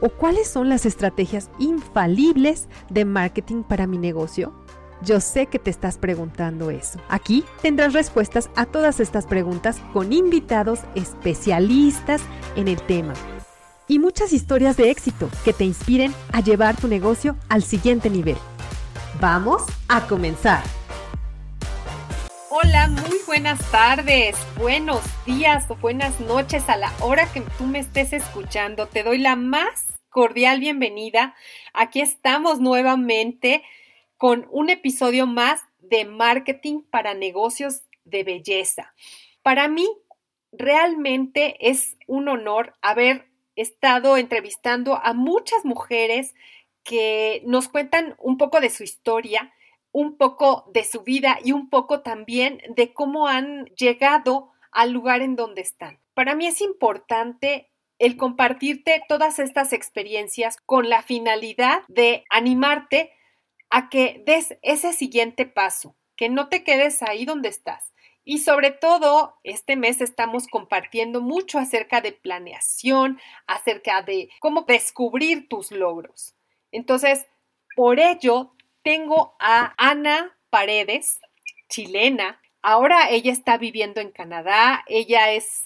¿O cuáles son las estrategias infalibles de marketing para mi negocio? Yo sé que te estás preguntando eso. Aquí tendrás respuestas a todas estas preguntas con invitados especialistas en el tema. Y muchas historias de éxito que te inspiren a llevar tu negocio al siguiente nivel. Vamos a comenzar. Hola, muy buenas tardes, buenos días o buenas noches a la hora que tú me estés escuchando. Te doy la más cordial bienvenida. Aquí estamos nuevamente con un episodio más de marketing para negocios de belleza. Para mí, realmente es un honor haber estado entrevistando a muchas mujeres que nos cuentan un poco de su historia, un poco de su vida y un poco también de cómo han llegado al lugar en donde están. Para mí es importante el compartirte todas estas experiencias con la finalidad de animarte a que des ese siguiente paso, que no te quedes ahí donde estás. Y sobre todo, este mes estamos compartiendo mucho acerca de planeación, acerca de cómo descubrir tus logros. Entonces, por ello, tengo a Ana Paredes, chilena. Ahora ella está viviendo en Canadá. Ella es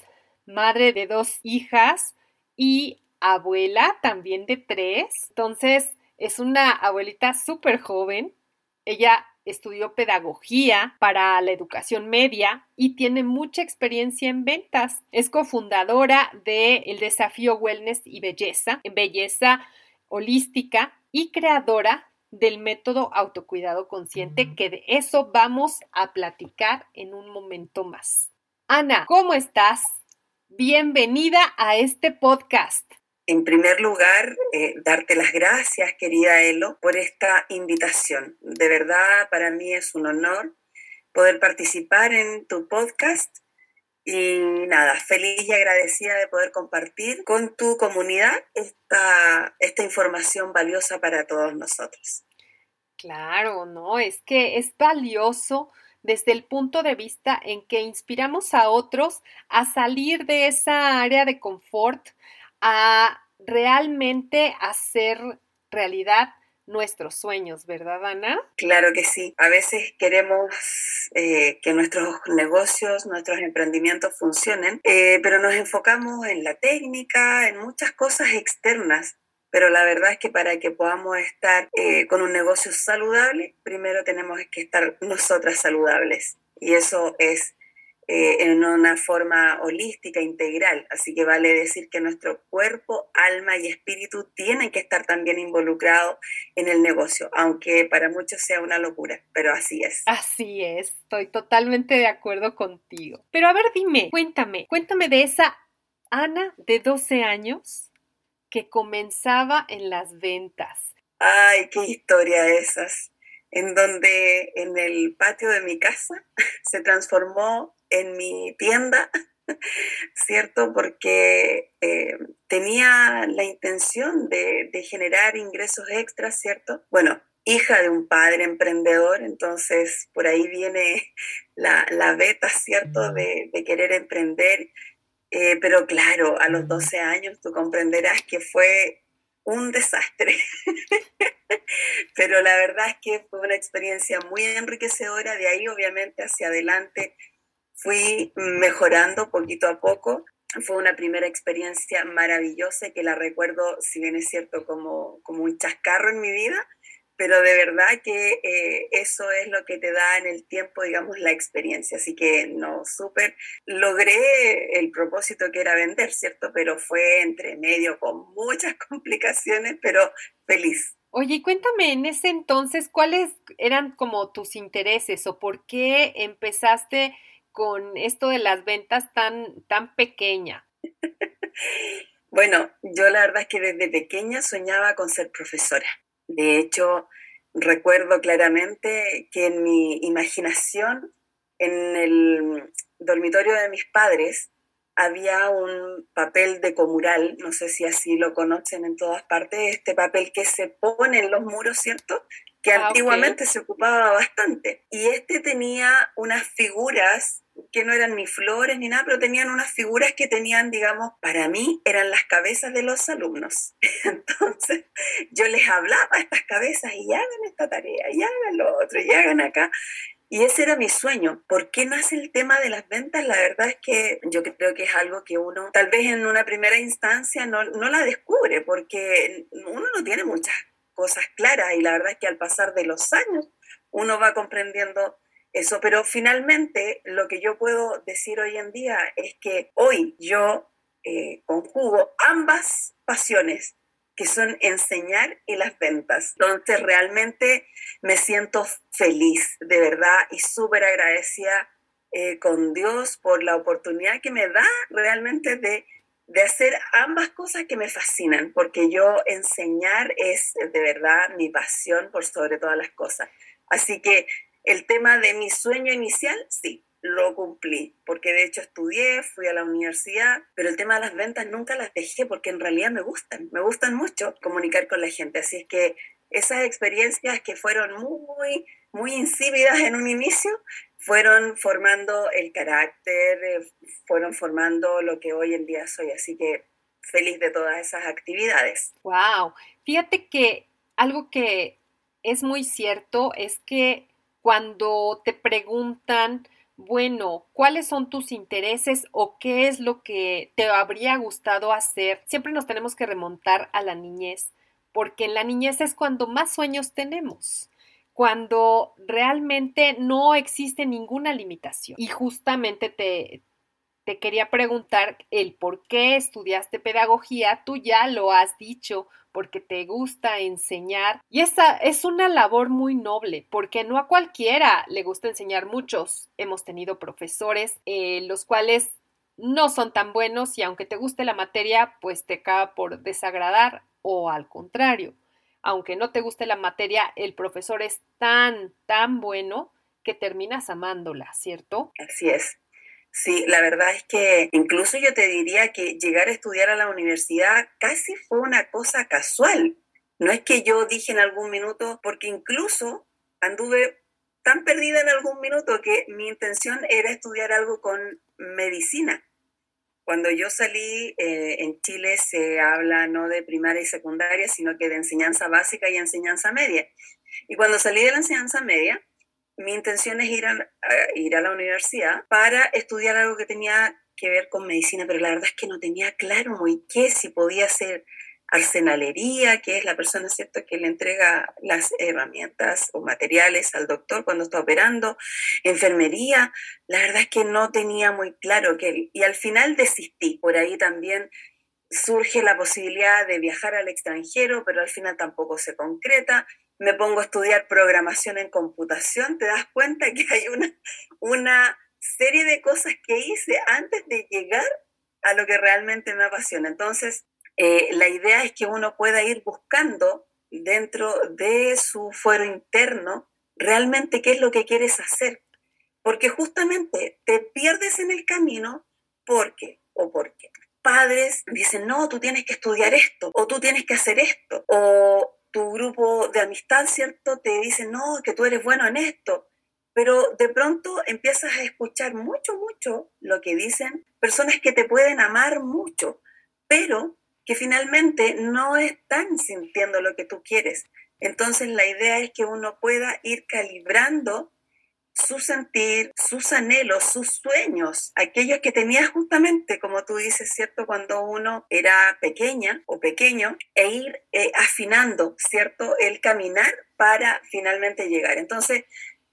madre de dos hijas y abuela también de tres. Entonces, es una abuelita súper joven. Ella estudió pedagogía para la educación media y tiene mucha experiencia en ventas. Es cofundadora de El Desafío Wellness y Belleza, en belleza holística y creadora del método autocuidado consciente, que de eso vamos a platicar en un momento más. Ana, ¿cómo estás? Bienvenida a este podcast. En primer lugar, eh, darte las gracias, querida Elo, por esta invitación. De verdad, para mí es un honor poder participar en tu podcast y nada, feliz y agradecida de poder compartir con tu comunidad esta, esta información valiosa para todos nosotros. Claro, no, es que es valioso desde el punto de vista en que inspiramos a otros a salir de esa área de confort, a realmente hacer realidad nuestros sueños, ¿verdad, Ana? Claro que sí. A veces queremos eh, que nuestros negocios, nuestros emprendimientos funcionen, eh, pero nos enfocamos en la técnica, en muchas cosas externas pero la verdad es que para que podamos estar eh, con un negocio saludable, primero tenemos que estar nosotras saludables. Y eso es eh, en una forma holística, integral. Así que vale decir que nuestro cuerpo, alma y espíritu tienen que estar también involucrados en el negocio, aunque para muchos sea una locura, pero así es. Así es, estoy totalmente de acuerdo contigo. Pero a ver, dime, cuéntame, cuéntame de esa Ana de 12 años que comenzaba en las ventas. Ay, qué historia esas, en donde en el patio de mi casa se transformó en mi tienda, ¿cierto? Porque eh, tenía la intención de, generar ingresos extras, ¿cierto? Bueno, hija de un padre emprendedor, entonces por ahí viene la, la beta, ¿cierto? De, de, querer emprender eh, pero claro, a los 12 años tú comprenderás que fue un desastre. pero la verdad es que fue una experiencia muy enriquecedora. De ahí, obviamente, hacia adelante fui mejorando poquito a poco. Fue una primera experiencia maravillosa que la recuerdo, si bien es cierto, como, como un chascarro en mi vida, pero de verdad que eh, eso es lo que te da en el tiempo, digamos, la experiencia. Así que no, súper, logré el propósito que era vender, ¿cierto? Pero fue entre medio con muchas complicaciones, pero feliz. Oye, cuéntame en ese entonces, ¿cuáles eran como tus intereses o por qué empezaste con esto de las ventas tan, tan pequeña? Bueno, yo la verdad es que desde pequeña soñaba con ser profesora. De hecho, recuerdo claramente que en mi imaginación, en el dormitorio de mis padres, había un papel de comural, no sé si así lo conocen en todas partes, este papel que se pone en los muros, ¿cierto? Que ah, antiguamente se ocupaba bastante. Y este tenía unas figuras que no eran ni flores ni nada, pero tenían unas figuras que tenían, digamos, para mí eran las cabezas de los alumnos. Entonces yo les hablaba a estas cabezas y hagan esta tarea, y hagan lo otro, y hagan acá. Y ese era mi sueño. ¿Por qué nace el tema de las ventas? La verdad es que yo creo que es algo que uno tal vez en una primera instancia no, no la descubre porque uno no tiene muchas cosas claras y la verdad es que al pasar de los años uno va comprendiendo eso. Pero finalmente lo que yo puedo decir hoy en día es que hoy yo eh, conjugo ambas pasiones que son enseñar y las ventas. Entonces realmente me siento feliz, de verdad, y súper agradecida eh, con Dios por la oportunidad que me da realmente de, de hacer ambas cosas que me fascinan, porque yo enseñar es de verdad mi pasión por sobre todas las cosas. Así que el tema de mi sueño inicial, sí, lo cumplí, porque de hecho estudié, fui a la universidad, pero el tema de las ventas nunca las dejé porque en realidad me gustan, me gustan mucho comunicar con la gente, así es que esas experiencias que fueron muy, muy insípidas en un inicio, fueron formando el carácter, eh, fueron formando lo que hoy en día soy, así que feliz de todas esas actividades. Wow, fíjate que algo que es muy cierto es que cuando te preguntan bueno, ¿cuáles son tus intereses o qué es lo que te habría gustado hacer? Siempre nos tenemos que remontar a la niñez, porque en la niñez es cuando más sueños tenemos cuando realmente no existe ninguna limitación. Y justamente te, te quería preguntar el por qué estudiaste pedagogía. Tú ya lo has dicho, porque te gusta enseñar. Y esa es una labor muy noble, porque no a cualquiera le gusta enseñar. Muchos hemos tenido profesores, eh, los cuales no son tan buenos y aunque te guste la materia, pues te acaba por desagradar o al contrario. Aunque no te guste la materia, el profesor es tan, tan bueno que terminas amándola, ¿cierto? Así es. Sí, la verdad es que incluso yo te diría que llegar a estudiar a la universidad casi fue una cosa casual. No es que yo dije en algún minuto, porque incluso anduve tan perdida en algún minuto que mi intención era estudiar algo con medicina. Cuando yo salí, eh, en Chile se habla no de primaria y secundaria, sino que de enseñanza básica y enseñanza media. Y cuando salí de la enseñanza media, mi intención es ir a, ir a la universidad para estudiar algo que tenía que ver con medicina, pero la verdad es que no tenía claro muy qué, si podía ser arsenalería, que es la persona ¿cierto? que le entrega las herramientas o materiales al doctor cuando está operando, enfermería, la verdad es que no tenía muy claro qué, y al final desistí. Por ahí también surge la posibilidad de viajar al extranjero, pero al final tampoco se concreta me pongo a estudiar programación en computación, te das cuenta que hay una, una serie de cosas que hice antes de llegar a lo que realmente me apasiona. Entonces, eh, la idea es que uno pueda ir buscando dentro de su fuero interno realmente qué es lo que quieres hacer. Porque justamente te pierdes en el camino porque, o porque padres dicen, no, tú tienes que estudiar esto, o tú tienes que hacer esto, o tu grupo de amistad, ¿cierto? Te dice, no, que tú eres bueno en esto, pero de pronto empiezas a escuchar mucho, mucho lo que dicen personas que te pueden amar mucho, pero que finalmente no están sintiendo lo que tú quieres. Entonces la idea es que uno pueda ir calibrando su sentir, sus anhelos, sus sueños, aquellos que tenía justamente, como tú dices, ¿cierto? Cuando uno era pequeña o pequeño, e ir eh, afinando, ¿cierto? El caminar para finalmente llegar. Entonces,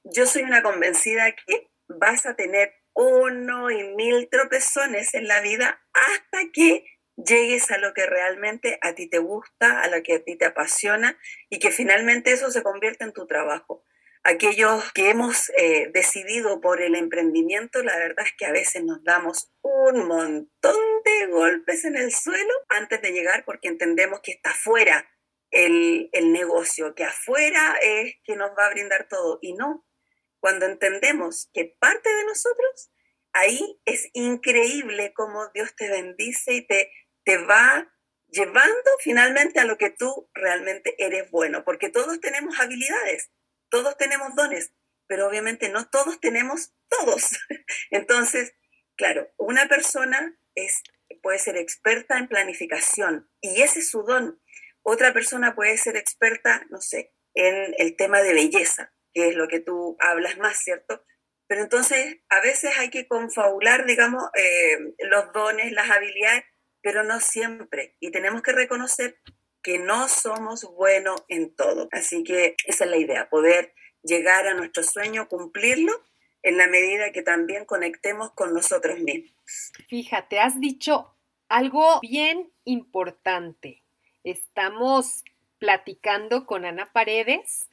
yo soy una convencida que vas a tener uno y mil tropezones en la vida hasta que llegues a lo que realmente a ti te gusta, a lo que a ti te apasiona y que finalmente eso se convierte en tu trabajo aquellos que hemos eh, decidido por el emprendimiento, la verdad es que a veces nos damos un montón de golpes en el suelo antes de llegar porque entendemos que está fuera el, el negocio, que afuera es que nos va a brindar todo. Y no, cuando entendemos que parte de nosotros, ahí es increíble cómo Dios te bendice y te, te va llevando finalmente a lo que tú realmente eres bueno, porque todos tenemos habilidades todos tenemos dones, pero obviamente no todos tenemos todos. Entonces, claro, una persona es, puede ser experta en planificación y ese es su don. Otra persona puede ser experta, no sé, en el tema de belleza, que es lo que tú hablas más, ¿cierto? Pero entonces a veces hay que confabular, digamos, eh, los dones, las habilidades, pero no siempre. Y tenemos que reconocer que no somos buenos en todo. Así que esa es la idea, poder llegar a nuestro sueño, cumplirlo en la medida que también conectemos con nosotros mismos. Fíjate, has dicho algo bien importante. Estamos platicando con Ana Paredes.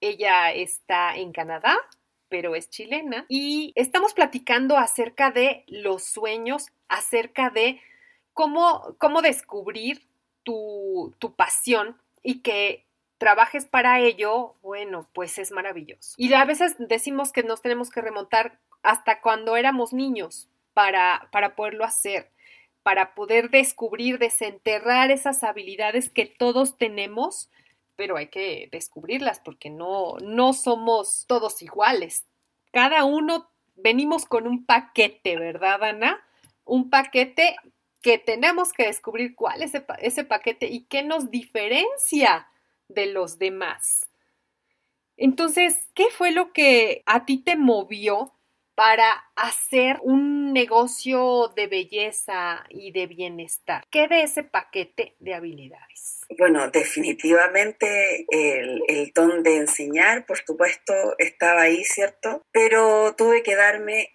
Ella está en Canadá, pero es chilena. Y estamos platicando acerca de los sueños, acerca de cómo, cómo descubrir tu, pasión y que trabajes para ello, bueno, pues es maravilloso. Y a veces decimos que nos tenemos que remontar hasta cuando éramos niños para, para poderlo hacer, para poder descubrir, desenterrar esas habilidades que todos tenemos, pero hay que descubrirlas porque no, no somos todos iguales. Cada uno venimos con un paquete, ¿verdad, Ana? Un paquete que tenemos que descubrir cuál es ese, paquete y qué nos diferencia de los demás. Entonces, ¿qué fue lo que a ti te movió para hacer un negocio de belleza y de bienestar? ¿Qué de ese paquete de habilidades? Bueno, definitivamente el, el don de enseñar, por supuesto, estaba ahí, ¿cierto? Pero tuve que darme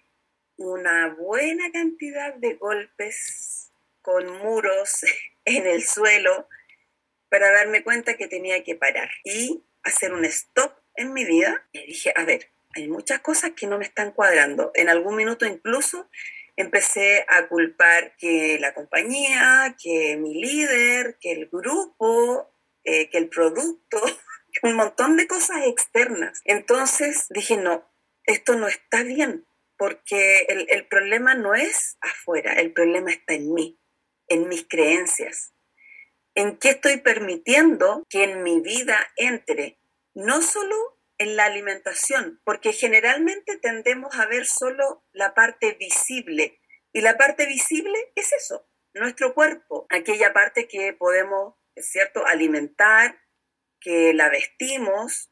una buena cantidad de golpes con muros en el suelo para darme cuenta que tenía que parar y hacer un stop en mi vida. Y dije, a ver, hay muchas cosas que no me están cuadrando. En algún minuto incluso empecé a culpar que la compañía, que mi líder, que el grupo, eh, que el producto, un montón de cosas externas. Entonces dije, no, esto no está bien, porque el, el problema no es afuera, el problema está en mí en mis creencias, en qué estoy permitiendo que en mi vida entre, no solo en la alimentación, porque generalmente tendemos a ver solo la parte visible, y la parte visible es eso, nuestro cuerpo, aquella parte que podemos, es cierto, alimentar, que la vestimos,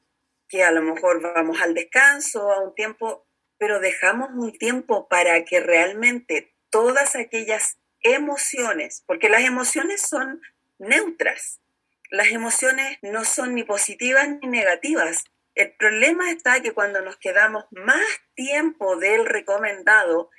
que a lo mejor vamos al descanso, a un tiempo, pero dejamos un tiempo para que realmente todas aquellas emociones, porque las emociones son neutras. Las emociones no son ni positivas ni negativas. El problema está que cuando nos quedamos más tiempo del recomendado,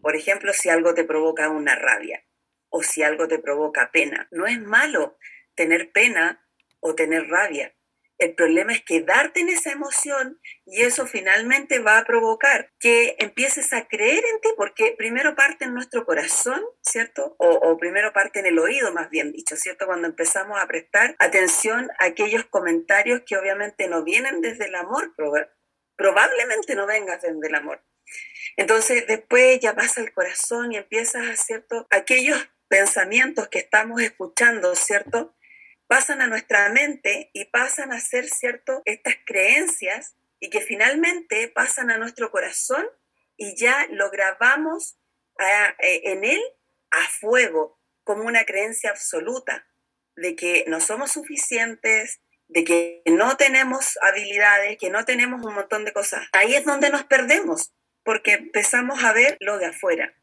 por ejemplo, si algo te provoca una rabia o si algo te provoca pena, no es malo tener pena o tener rabia. El problema es quedarte en esa emoción y eso finalmente va a provocar que empieces a creer en ti, porque primero parte en nuestro corazón, ¿cierto? O, primero parte en el oído, más bien dicho, ¿cierto? Cuando empezamos a prestar atención a aquellos comentarios que obviamente no vienen desde el amor, probablemente no vengas desde el amor. Entonces después ya pasa el corazón y empiezas, ¿cierto? Aquellos pensamientos que estamos escuchando, ¿cierto? Pasan a nuestra mente y pasan a ser, ¿cierto?, estas creencias y que finalmente pasan a nuestro corazón y ya lo grabamos eh, en él a fuego como una creencia absoluta de que no somos suficientes, de que no tenemos habilidades, que no tenemos un montón de cosas. Ahí es donde nos perdemos, porque empezamos a ver lo de afuera.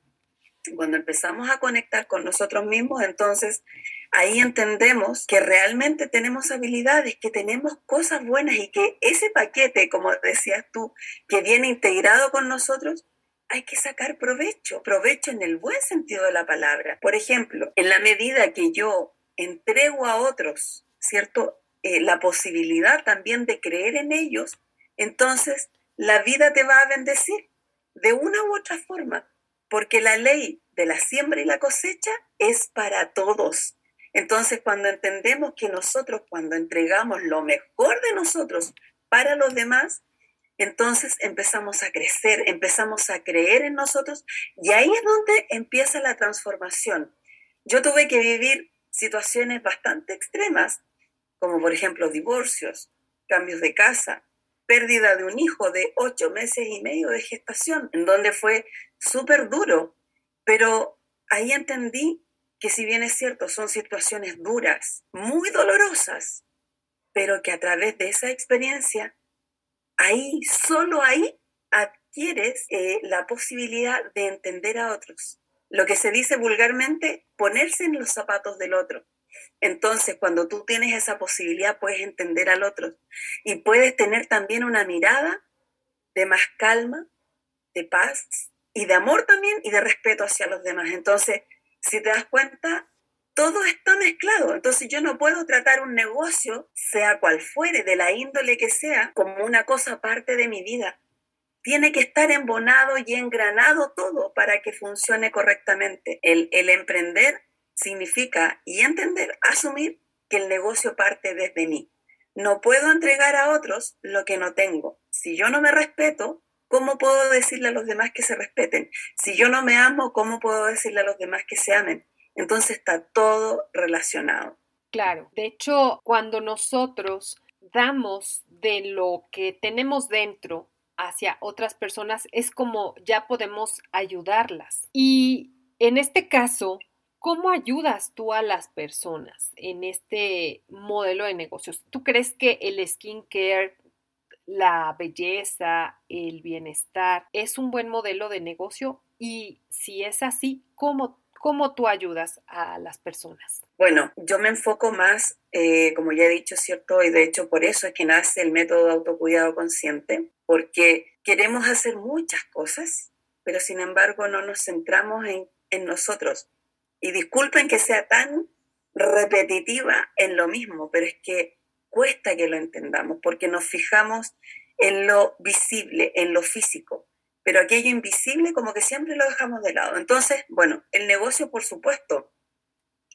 Cuando empezamos a conectar con nosotros mismos, entonces ahí entendemos que realmente tenemos habilidades, que tenemos cosas buenas y que ese paquete, como decías tú, que viene integrado con nosotros, hay que sacar provecho, provecho en el buen sentido de la palabra. Por ejemplo, en la medida que yo entrego a otros, ¿cierto? Eh, la posibilidad también de creer en ellos, entonces la vida te va a bendecir de una u otra forma, porque la ley de la siembra y la cosecha es para todos. Entonces, cuando entendemos que nosotros, cuando entregamos lo mejor de nosotros para los demás, entonces empezamos a crecer, empezamos a creer en nosotros y ahí es donde empieza la transformación. Yo tuve que vivir situaciones bastante extremas, como por ejemplo divorcios, cambios de casa, pérdida de un hijo de ocho meses y medio de gestación, en donde fue súper duro, pero ahí entendí que si bien es cierto, son situaciones duras, muy dolorosas, pero que a través de esa experiencia, ahí, solo ahí, adquieres eh, la posibilidad de entender a otros. Lo que se dice vulgarmente, ponerse en los zapatos del otro. Entonces, cuando tú tienes esa posibilidad, puedes entender al otro y puedes tener también una mirada de más calma, de paz y de amor también y de respeto hacia los demás. Entonces, si te das cuenta, todo está mezclado. Entonces yo no puedo tratar un negocio, sea cual fuere, de la índole que sea, como una cosa aparte de mi vida. Tiene que estar embonado y engranado todo para que funcione correctamente. El, el emprender significa y entender, asumir que el negocio parte desde mí. No puedo entregar a otros lo que no tengo. Si yo no me respeto, ¿cómo puedo decirle a los demás que se respeten? Si yo no me amo, ¿cómo puedo decirle a los demás que se amen? Entonces está todo relacionado. Claro, de hecho, cuando nosotros damos de lo que tenemos dentro hacia otras personas, es como ya podemos ayudarlas. Y en este caso, ¿cómo ayudas tú a las personas en este modelo de negocios? ¿Tú crees que el skincare la belleza, el bienestar, es un buen modelo de negocio y si es así, ¿cómo, cómo tú ayudas a las personas? Bueno, yo me enfoco más, eh, como ya he dicho, ¿cierto? Y de hecho por eso es que nace el método de autocuidado consciente, porque queremos hacer muchas cosas, pero sin embargo no nos centramos en, en nosotros. Y disculpen que sea tan repetitiva en lo mismo, pero es que cuesta que lo entendamos porque nos fijamos en lo visible, en lo físico, pero aquello invisible como que siempre lo dejamos de lado. Entonces, bueno, el negocio, por supuesto,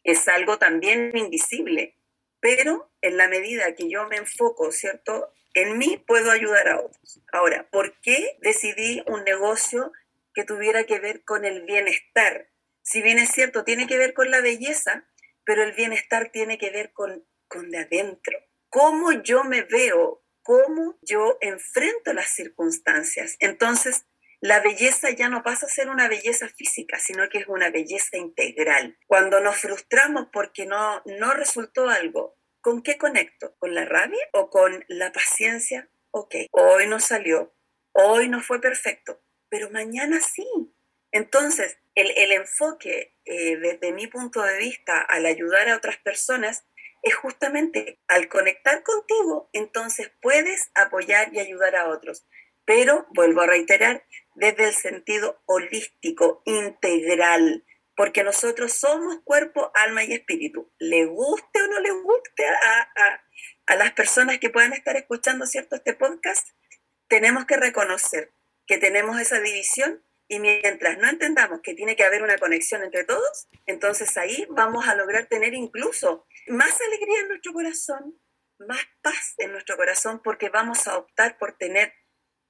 es algo también invisible, pero en la medida que yo me enfoco, ¿cierto? En mí puedo ayudar a otros. Ahora, ¿por qué decidí un negocio que tuviera que ver con el bienestar? Si bien es cierto, tiene que ver con la belleza, pero el bienestar tiene que ver con, con de adentro cómo yo me veo, cómo yo enfrento las circunstancias. Entonces, la belleza ya no pasa a ser una belleza física, sino que es una belleza integral. Cuando nos frustramos porque no, no resultó algo, ¿con qué conecto? ¿Con la rabia o con la paciencia? Ok, hoy no salió, hoy no fue perfecto, pero mañana sí. Entonces, el, enfoque eh, desde mi punto de vista al ayudar a otras personas es justamente al conectar contigo, entonces puedes apoyar y ayudar a otros. Pero, vuelvo a reiterar, desde el sentido holístico, integral, porque nosotros somos cuerpo, alma y espíritu. Le guste o no le guste a, a las personas que puedan estar escuchando cierto este podcast, tenemos que reconocer que tenemos esa división y mientras no entendamos que tiene que haber una conexión entre todos, entonces ahí vamos a lograr tener incluso más alegría en nuestro corazón, más paz en nuestro corazón, porque vamos a optar por tener,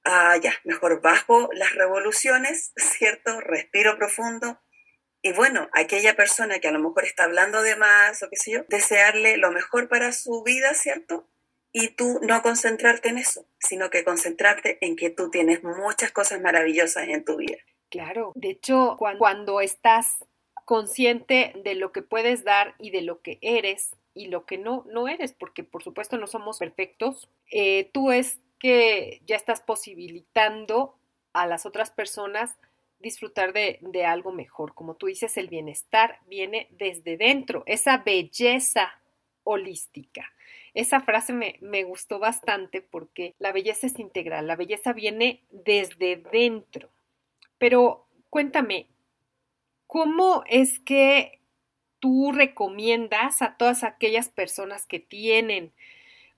ah, ya, mejor bajo las revoluciones, ¿cierto? Respiro profundo. Y bueno, aquella persona que a lo mejor está hablando de más o qué sé yo, desearle lo mejor para su vida, ¿cierto? y tú no concentrarte en eso, sino que concentrarte en que tú tienes muchas cosas maravillosas en tu vida. Claro, de hecho, cuando, estás consciente de lo que puedes dar y de lo que eres y lo que no, no eres, porque por supuesto no somos perfectos, eh, tú es que ya estás posibilitando a las otras personas disfrutar de, de, algo mejor. Como tú dices, el bienestar viene desde dentro, esa belleza holística. Esa frase me, me, gustó bastante porque la belleza es integral, la belleza viene desde dentro. Pero cuéntame, ¿cómo es que tú recomiendas a todas aquellas personas que tienen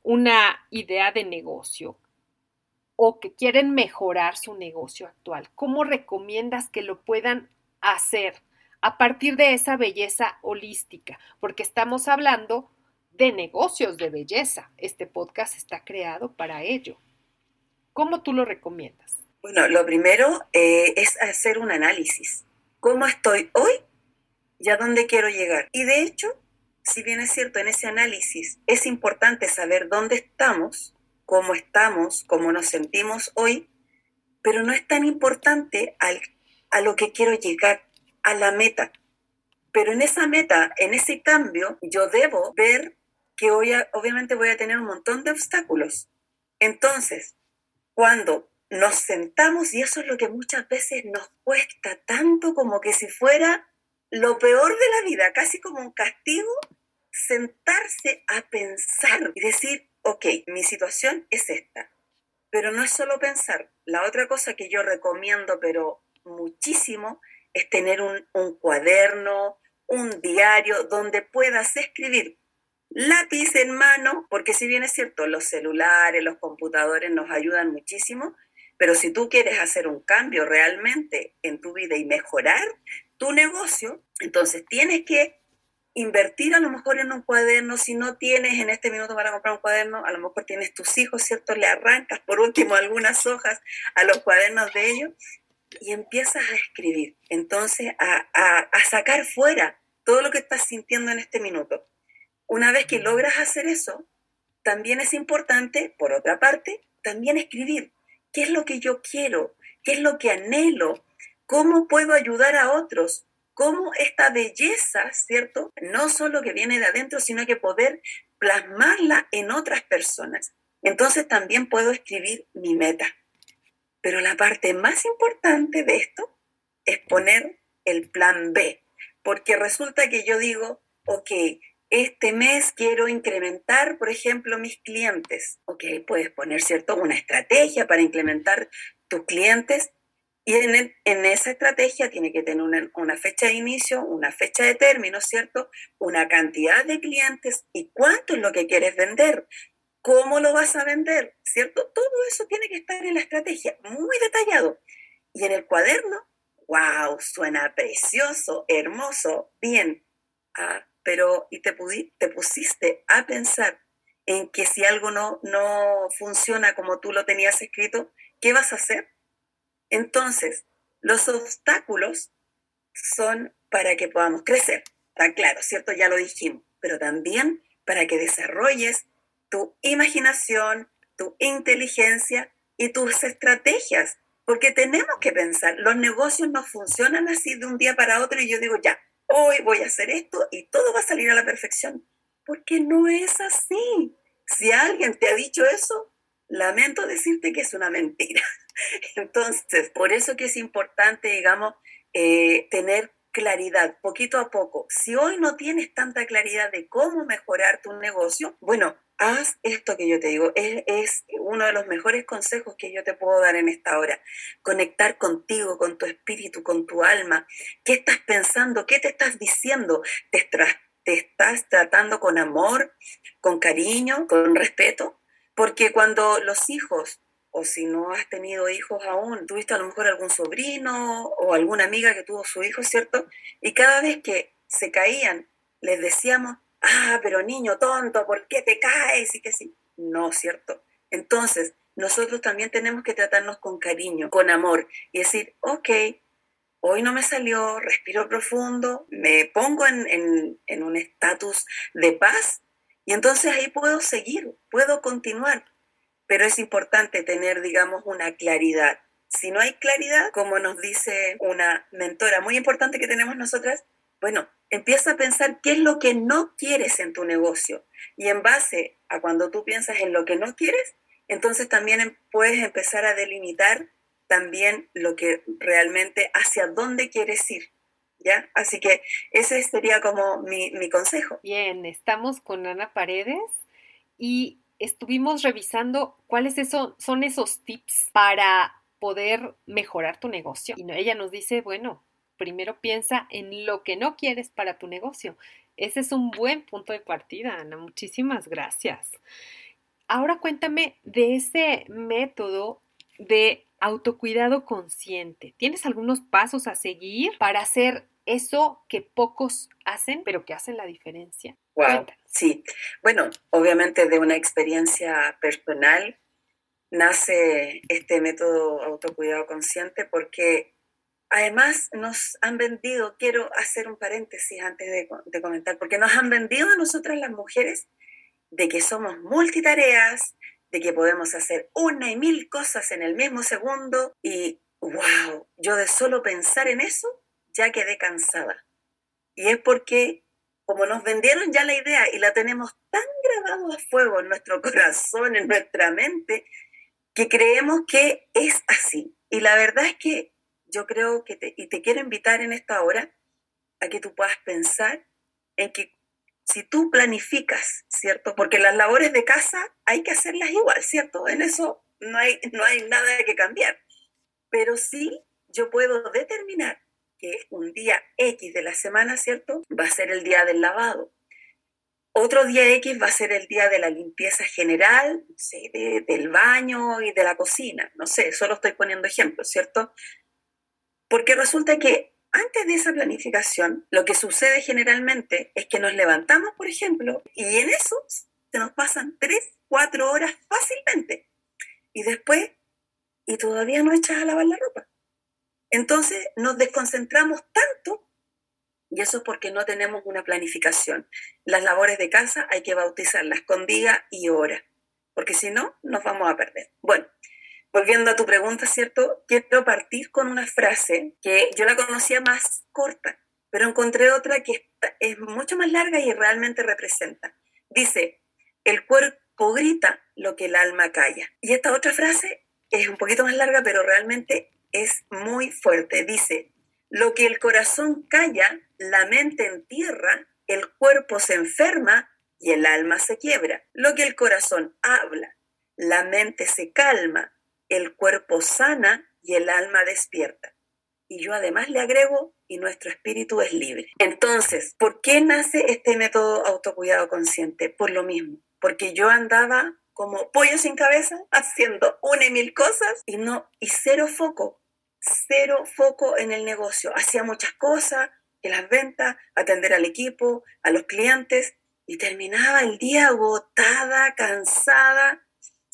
una idea de negocio? o que quieren mejorar su negocio actual? ¿Cómo recomiendas que lo puedan hacer a partir de esa belleza holística? Porque estamos hablando de negocios de belleza. Este podcast está creado para ello. ¿Cómo tú lo recomiendas? Bueno, lo primero eh, es hacer un análisis. ¿Cómo estoy hoy y a dónde quiero llegar? Y de hecho, si bien es cierto, en ese análisis es importante saber dónde estamos, cómo estamos, cómo nos sentimos hoy, pero no es tan importante a lo que quiero llegar, a la meta. Pero en esa meta, en ese cambio, yo debo ver que hoy obviamente voy a tener un montón de obstáculos. Entonces, cuando nos sentamos, y eso es lo que muchas veces nos cuesta tanto como que si fuera lo peor de la vida, casi como un castigo, sentarse a pensar y decir, ok, mi situación es esta. Pero no es solo pensar. La otra cosa que yo recomiendo, pero muchísimo, es tener un, un cuaderno, un diario donde puedas escribir lápiz en mano, porque si bien es cierto, los celulares, los computadores nos ayudan muchísimo, pero si tú quieres hacer un cambio realmente en tu vida y mejorar tu negocio, entonces tienes que invertir a lo mejor en un cuaderno, si no tienes en este minuto para comprar un cuaderno, a lo mejor tienes tus hijos, ¿cierto? Le arrancas por último algunas hojas a los cuadernos de ellos y empiezas a escribir, entonces a, a sacar fuera todo lo que estás sintiendo en este minuto. Una vez que logras hacer eso, también es importante, por otra parte, también escribir qué es lo que yo quiero, qué es lo que anhelo, cómo puedo ayudar a otros, cómo esta belleza, ¿cierto? No solo que viene de adentro, sino que poder plasmarla en otras personas. Entonces también puedo escribir mi meta. Pero la parte más importante de esto es poner el plan B, porque resulta que yo digo, ok, este mes quiero incrementar, por ejemplo, mis clientes. Ok, puedes poner, ¿cierto? Una estrategia para incrementar tus clientes y en, en esa estrategia tiene que tener una, una, fecha de inicio, una fecha de término, ¿cierto? Una cantidad de clientes y cuánto es lo que quieres vender. ¿Cómo lo vas a vender? ¿Cierto? Todo eso tiene que estar en la estrategia, muy detallado. Y en el cuaderno, wow, suena precioso, hermoso, bien. Ah, pero y te, te pusiste a pensar en que si algo no, no funciona como tú lo tenías escrito, ¿qué vas a hacer? Entonces, los obstáculos son para que podamos crecer, está claro, ¿cierto? Ya lo dijimos, pero también para que desarrolles tu imaginación, tu inteligencia y tus estrategias, porque tenemos que pensar, los negocios no funcionan así de un día para otro y yo digo, ya, hoy voy a hacer esto y todo va a salir a la perfección. Porque no es así. Si alguien te ha dicho eso, lamento decirte que es una mentira. Entonces, por eso que es importante, digamos, eh, tener claridad poquito a poco. Si hoy no tienes tanta claridad de cómo mejorar tu negocio, bueno, haz esto que yo te digo. Es, es, uno de los mejores consejos que yo te puedo dar en esta hora. Conectar contigo, con tu espíritu, con tu alma. ¿Qué estás pensando? ¿Qué te estás diciendo? ¿Te, te estás tratando con amor, con cariño, con respeto? Porque cuando los hijos o si no has tenido hijos aún, tuviste a lo mejor algún sobrino o alguna amiga que tuvo su hijo, ¿cierto? Y cada vez que se caían, les decíamos, ah, pero niño tonto, ¿por qué te caes? Y que sí, no, ¿cierto? Entonces, nosotros también tenemos que tratarnos con cariño, con amor y decir, ok, hoy no me salió, respiro profundo, me pongo en, en, en un estatus de paz y entonces ahí puedo seguir, puedo continuar, pero es importante tener, digamos, una claridad. Si no hay claridad, como nos dice una mentora muy importante que tenemos nosotras, bueno, empieza a pensar qué es lo que no quieres en tu negocio. Y en base a cuando tú piensas en lo que no quieres, entonces también em, puedes empezar a delimitar también lo que realmente hacia dónde quieres ir. ¿Ya? Así que ese sería como mi, mi consejo. Bien, estamos con Ana Paredes y estuvimos revisando cuáles son esos tips para poder mejorar tu negocio. Y ella nos dice, bueno, primero piensa en lo que no quieres para tu negocio. Ese es un buen punto de partida, Ana. Muchísimas gracias. Ahora cuéntame de ese método de autocuidado consciente. ¿Tienes algunos pasos a seguir para hacer eso que pocos hacen, pero que hacen la diferencia? Wow, sí. Bueno, obviamente de una experiencia personal nace este método autocuidado consciente porque además nos han vendido, quiero hacer un paréntesis antes de, de, comentar, porque nos han vendido a nosotras las mujeres de que somos multitareas, de que podemos hacer una y mil cosas en el mismo segundo y wow, yo de solo pensar en eso ya quedé cansada. Y es porque como nos vendieron ya la idea y la tenemos tan grabado a fuego en nuestro corazón, en nuestra mente, que creemos que es así. Y la verdad es que yo creo que, te, y te quiero invitar en esta hora a que tú puedas pensar en que si tú planificas, ¿cierto? Porque las labores de casa hay que hacerlas igual, ¿cierto? En eso no hay, no hay nada que cambiar. Pero sí yo puedo determinar que un día X de la semana, ¿cierto? Va a ser el día del lavado. Otro día X va a ser el día de la limpieza general, del baño y de la cocina. No sé, solo estoy poniendo ejemplos, ¿cierto? Porque resulta que antes de esa planificación, lo que sucede generalmente es que nos levantamos, por ejemplo, y en eso se nos pasan tres, cuatro horas fácilmente. Y después, y todavía no echas a lavar la ropa. Entonces nos desconcentramos tanto y eso es porque no tenemos una planificación. Las labores de casa hay que bautizarlas con día y hora, porque si no, nos vamos a perder. Bueno, volviendo a tu pregunta, ¿cierto? Quiero partir con una frase que yo la conocía más corta, pero encontré otra que es mucho más larga y realmente representa. Dice, el cuerpo grita lo que el alma calla. Y esta otra frase es un poquito más larga, pero realmente es muy fuerte. Dice, lo que el corazón calla, la mente entierra, el cuerpo se enferma y el alma se quiebra. Lo que el corazón habla, la mente se calma, el cuerpo sana y el alma despierta. Y yo además le agrego, y nuestro espíritu es libre. Entonces, ¿por qué nace este método autocuidado consciente? Por lo mismo, porque yo andaba como pollo sin cabeza, haciendo una y mil cosas y no, y cero foco, cero foco en el negocio. Hacía muchas cosas, en las ventas, atender al equipo, a los clientes, y terminaba el día agotada, cansada,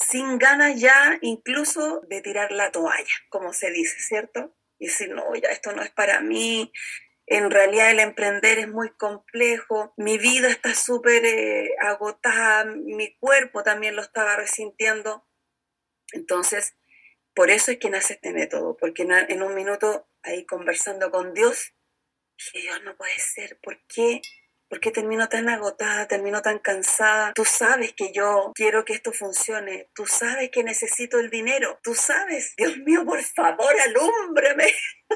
sin ganas ya incluso de tirar la toalla, como se dice, ¿cierto? Y decir, no, ya esto no es para mí, en realidad el emprender es muy complejo, mi vida está súper eh, agotada, mi cuerpo también lo estaba resintiendo. Entonces, por eso es que nace este método, porque en un minuto ahí conversando con Dios, dije, Dios, no puede ser, ¿por qué? ¿Por qué termino tan agotada, termino tan cansada? Tú sabes que yo quiero que esto funcione. Tú sabes que necesito el dinero. Tú sabes, Dios mío, por favor, alúmbrame.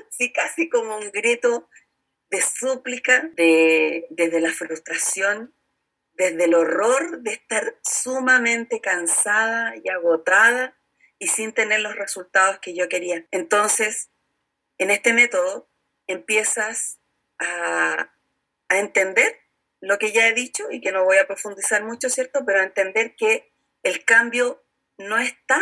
Así casi como un grito de súplica, de, desde la frustración, desde el horror de estar sumamente cansada y agotada y sin tener los resultados que yo quería. Entonces, en este método empiezas a, a entender lo que ya he dicho y que no voy a profundizar mucho, ¿cierto? Pero a entender que el cambio no está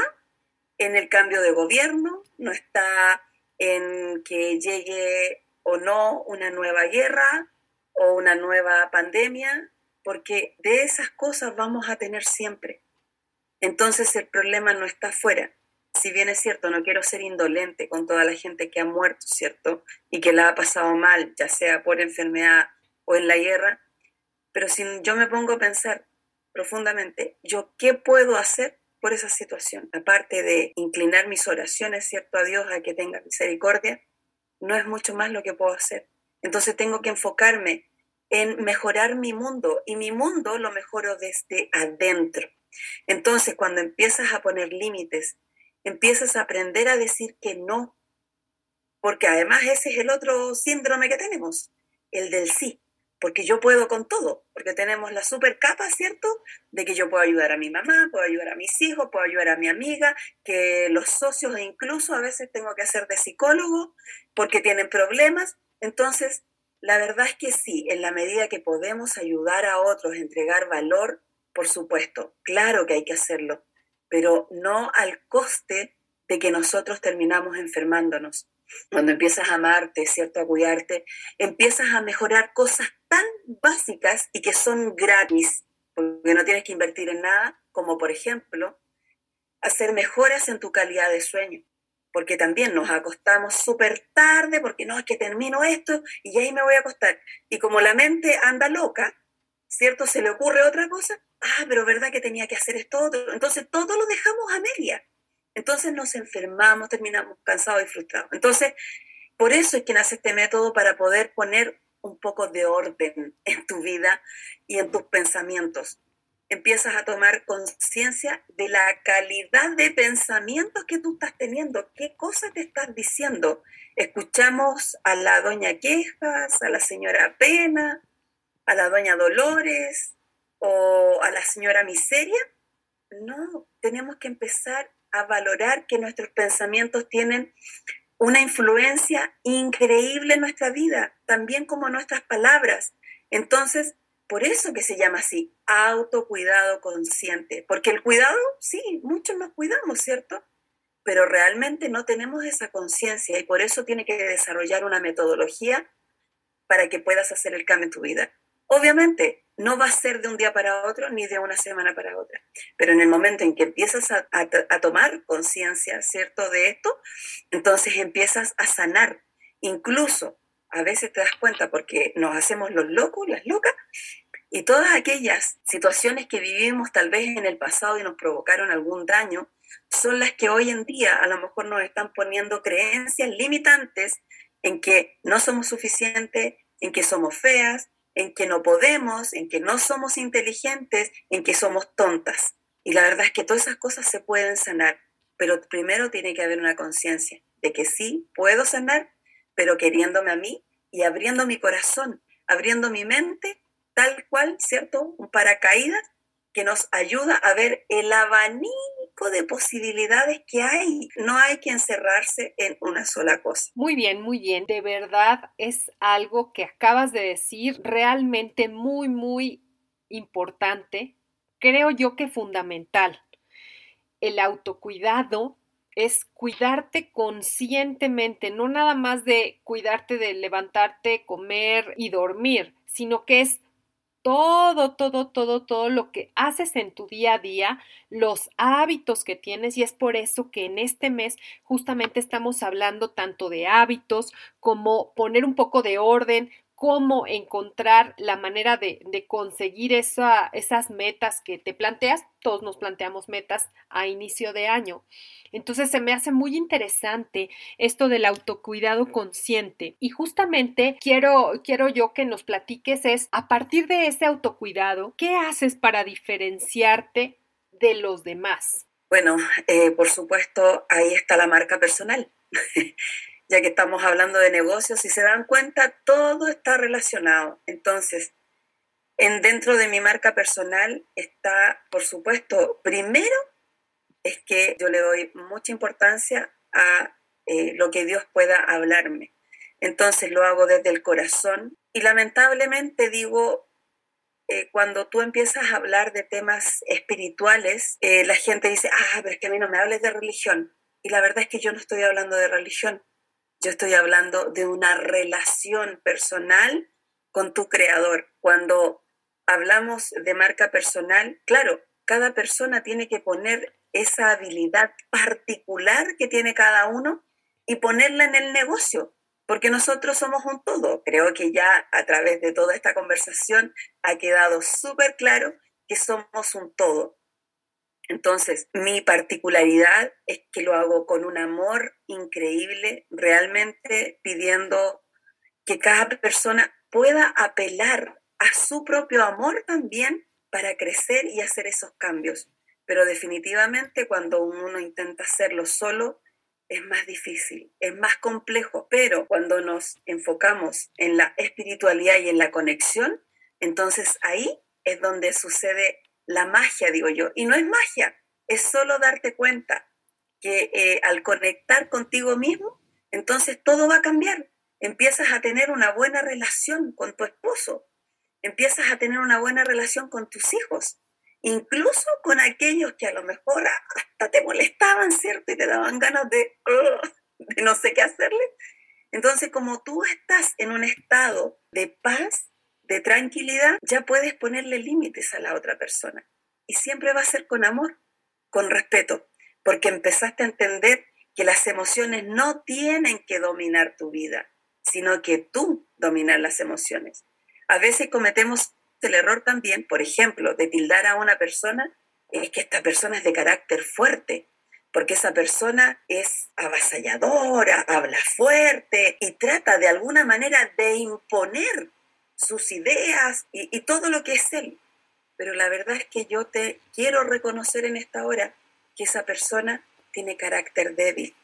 en el cambio de gobierno, no está en que llegue o no una nueva guerra o una nueva pandemia, porque de esas cosas vamos a tener siempre. Entonces el problema no está afuera. Si bien es cierto, no quiero ser indolente con toda la gente que ha muerto, ¿cierto? Y que la ha pasado mal, ya sea por enfermedad o en la guerra, pero si yo me pongo a pensar profundamente, ¿yo qué puedo hacer por esa situación? Aparte de inclinar mis oraciones, ¿cierto? A Dios a que tenga misericordia, no es mucho más lo que puedo hacer. Entonces tengo que enfocarme en mejorar mi mundo y mi mundo lo mejoro desde adentro. Entonces cuando empiezas a poner límites, empiezas a aprender a decir que no, porque además ese es el otro síndrome que tenemos, el del sí porque yo puedo con todo, porque tenemos la super capa, ¿cierto? De que yo puedo ayudar a mi mamá, puedo ayudar a mis hijos, puedo ayudar a mi amiga, que los socios e incluso a veces tengo que hacer de psicólogo porque tienen problemas. Entonces, la verdad es que sí, en la medida que podemos ayudar a otros, entregar valor, por supuesto, claro que hay que hacerlo, pero no al coste de que nosotros terminamos enfermándonos. Cuando empiezas a amarte, ¿cierto? A cuidarte, empiezas a mejorar cosas tan básicas y que son gratis, porque no tienes que invertir en nada, como por ejemplo, hacer mejoras en tu calidad de sueño porque también nos acostamos súper tarde, porque no, es que termino esto y ahí me voy a acostar. Y como la mente anda loca, ¿cierto? Se le ocurre otra cosa, ah, pero verdad que tenía que hacer esto otro. Entonces todo lo dejamos a media. Entonces nos enfermamos, terminamos cansados y frustrados. Entonces, por eso es que nace este método para poder poner un poco de orden en tu vida y en tus pensamientos empiezas a tomar conciencia de la calidad de pensamientos que tú estás teniendo, qué cosas te estás diciendo. Escuchamos a la doña Quejas, a la señora Pena, a la doña Dolores o a la señora Miseria. No, tenemos que empezar a valorar que nuestros pensamientos tienen una influencia increíble en nuestra vida, también como nuestras palabras. Entonces, por eso que se llama así, autocuidado consciente, porque el cuidado, sí, muchos nos cuidamos, ¿cierto? Pero realmente no tenemos esa conciencia y por eso tiene que desarrollar una metodología para que puedas hacer el cambio en tu vida. Obviamente, no va a ser de un día para otro ni de una semana para otra, pero en el momento en que empiezas a, tomar conciencia, ¿cierto?, de esto, entonces empiezas a sanar. Incluso a veces te das cuenta porque nos hacemos los locos, las locas, y todas aquellas situaciones que vivimos tal vez en el pasado y nos provocaron algún daño, son las que hoy en día a lo mejor nos están poniendo creencias limitantes en que no somos suficientes, en que somos feas, en que no podemos, en que no somos inteligentes, en que somos tontas. Y la verdad es que todas esas cosas se pueden sanar, pero primero tiene que haber una conciencia de que sí, puedo sanar, pero queriéndome a mí y abriendo mi corazón, abriendo mi mente tal cual, ¿cierto? Un paracaídas que nos ayuda a ver el abanico de posibilidades que hay. No hay que encerrarse en una sola cosa. Muy bien, muy bien. De verdad es algo que acabas de decir realmente muy, muy importante. Creo yo que fundamental. El autocuidado es cuidarte conscientemente, no nada más de cuidarte de levantarte, comer y dormir, sino que es todo, todo, todo, todo lo que haces en tu día a día, los hábitos que tienes y es por eso que en este mes justamente estamos hablando tanto de hábitos como poner un poco de orden, cómo encontrar la manera de, conseguir esa, esas metas que te planteas. Todos nos planteamos metas a inicio de año. Entonces se me hace muy interesante esto del autocuidado consciente. Y justamente quiero, quiero yo que nos platiques es, a partir de ese autocuidado, ¿qué haces para diferenciarte de los demás? Bueno, eh, por supuesto, ahí está la marca personal. ya que estamos hablando de negocios, si se dan cuenta, todo está relacionado. Entonces, en, dentro de mi marca personal está, por supuesto, primero es que yo le doy mucha importancia a eh, lo que Dios pueda hablarme. Entonces lo hago desde el corazón y lamentablemente digo, eh, cuando tú empiezas a hablar de temas espirituales, eh, la gente dice, ah, pero es que a mí no me hables de religión. Y la verdad es que yo no estoy hablando de religión, yo estoy hablando de una relación personal con tu creador. Cuando hablamos de marca personal, claro, cada persona tiene que poner esa habilidad particular que tiene cada uno y ponerla en el negocio, porque nosotros somos un todo. Creo que ya a través de toda esta conversación ha quedado súper claro que somos un todo. Entonces, mi particularidad es que lo hago con un amor increíble, realmente pidiendo que cada persona pueda apelar a su propio amor también para crecer y hacer esos cambios. Pero definitivamente cuando uno intenta hacerlo solo, es más difícil, es más complejo, pero cuando nos enfocamos en la espiritualidad y en la conexión, entonces ahí es donde sucede la magia, digo yo. Y no es magia, es solo darte cuenta que eh, al conectar contigo mismo, entonces todo va a cambiar. Empiezas a tener una buena relación con tu esposo, empiezas a tener una buena relación con tus hijos incluso con aquellos que a lo mejor hasta te molestaban, ¿cierto? Y te daban ganas de, de no sé qué hacerle. Entonces, como tú estás en un estado de paz, de tranquilidad, ya puedes ponerle límites a la otra persona. Y siempre va a ser con amor, con respeto, porque empezaste a entender que las emociones no tienen que dominar tu vida, sino que tú dominas las emociones. A veces cometemos el error también, por ejemplo, de tildar a una persona, es que esta persona es de carácter fuerte, porque esa persona es avasalladora, habla fuerte y trata de alguna manera de imponer sus ideas y, todo lo que es él. Pero la verdad es que yo te quiero reconocer en esta hora que esa persona tiene carácter débil,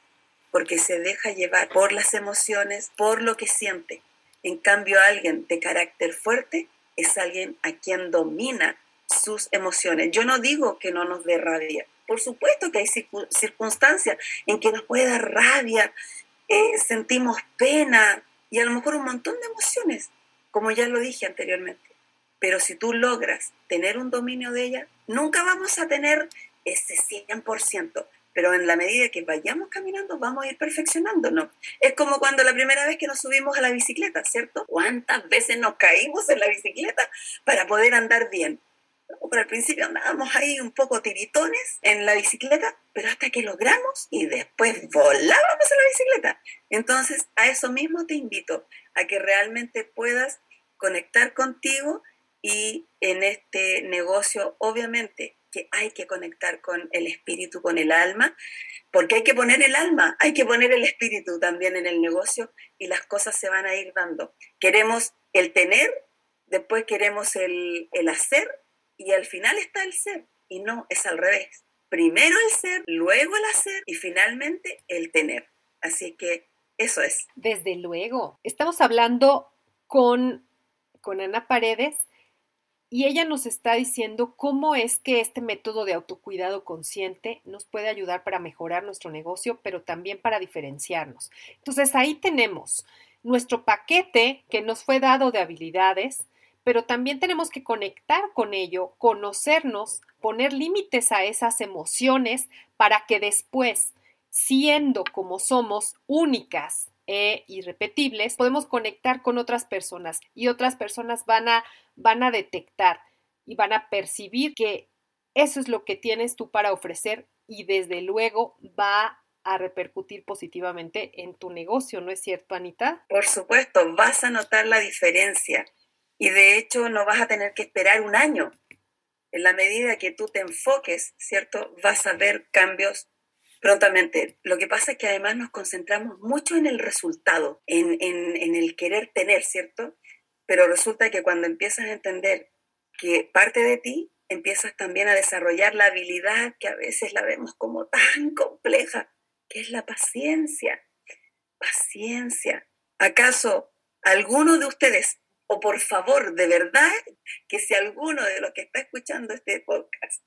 porque se deja llevar por las emociones, por lo que siente. En cambio, alguien de carácter fuerte es alguien a quien domina sus emociones. Yo no digo que no nos dé rabia. Por supuesto que hay circunstancias en que nos puede dar rabia, eh, sentimos pena y a lo mejor un montón de emociones, como ya lo dije anteriormente. Pero si tú logras tener un dominio de ella, nunca vamos a tener ese 100%, pero en la medida que vayamos caminando vamos a ir perfeccionándonos. Es como cuando la primera vez que nos subimos a la bicicleta, ¿cierto? ¿Cuántas veces nos caímos en la bicicleta para poder andar bien? Por al principio andábamos ahí un poco tiritones en la bicicleta, pero hasta que logramos y después volábamos en la bicicleta. Entonces, a eso mismo te invito, a que realmente puedas conectar contigo y en este negocio, obviamente, que hay que conectar con el espíritu, con el alma, porque hay que poner el alma, hay que poner el espíritu también en el negocio y las cosas se van a ir dando. Queremos el tener, después queremos el, el hacer y al final está el ser. Y no, es al revés. Primero el ser, luego el hacer y finalmente el tener. Así que eso es. Desde luego. Estamos hablando con, con Ana Paredes y ella nos está diciendo cómo es que este método de autocuidado consciente nos puede ayudar para mejorar nuestro negocio, pero también para diferenciarnos. Entonces ahí tenemos nuestro paquete que nos fue dado de habilidades, pero también tenemos que conectar con ello, conocernos, poner límites a esas emociones para que después, siendo como somos únicas, e irrepetibles, podemos conectar con otras personas y otras personas van a, van a detectar y van a percibir que eso es lo que tienes tú para ofrecer y desde luego va a repercutir positivamente en tu negocio, ¿no es cierto, Anita? Por supuesto, vas a notar la diferencia y de hecho no vas a tener que esperar un año. En la medida que tú te enfoques, ¿cierto? Vas a ver cambios prontamente. Lo que pasa es que además nos concentramos mucho en el resultado, en, en, el querer tener, ¿cierto? Pero resulta que cuando empiezas a entender que parte de ti, empiezas también a desarrollar la habilidad que a veces la vemos como tan compleja, que es la paciencia. Paciencia. ¿Acaso alguno de ustedes, o por favor, de verdad, que si alguno de los que está escuchando este podcast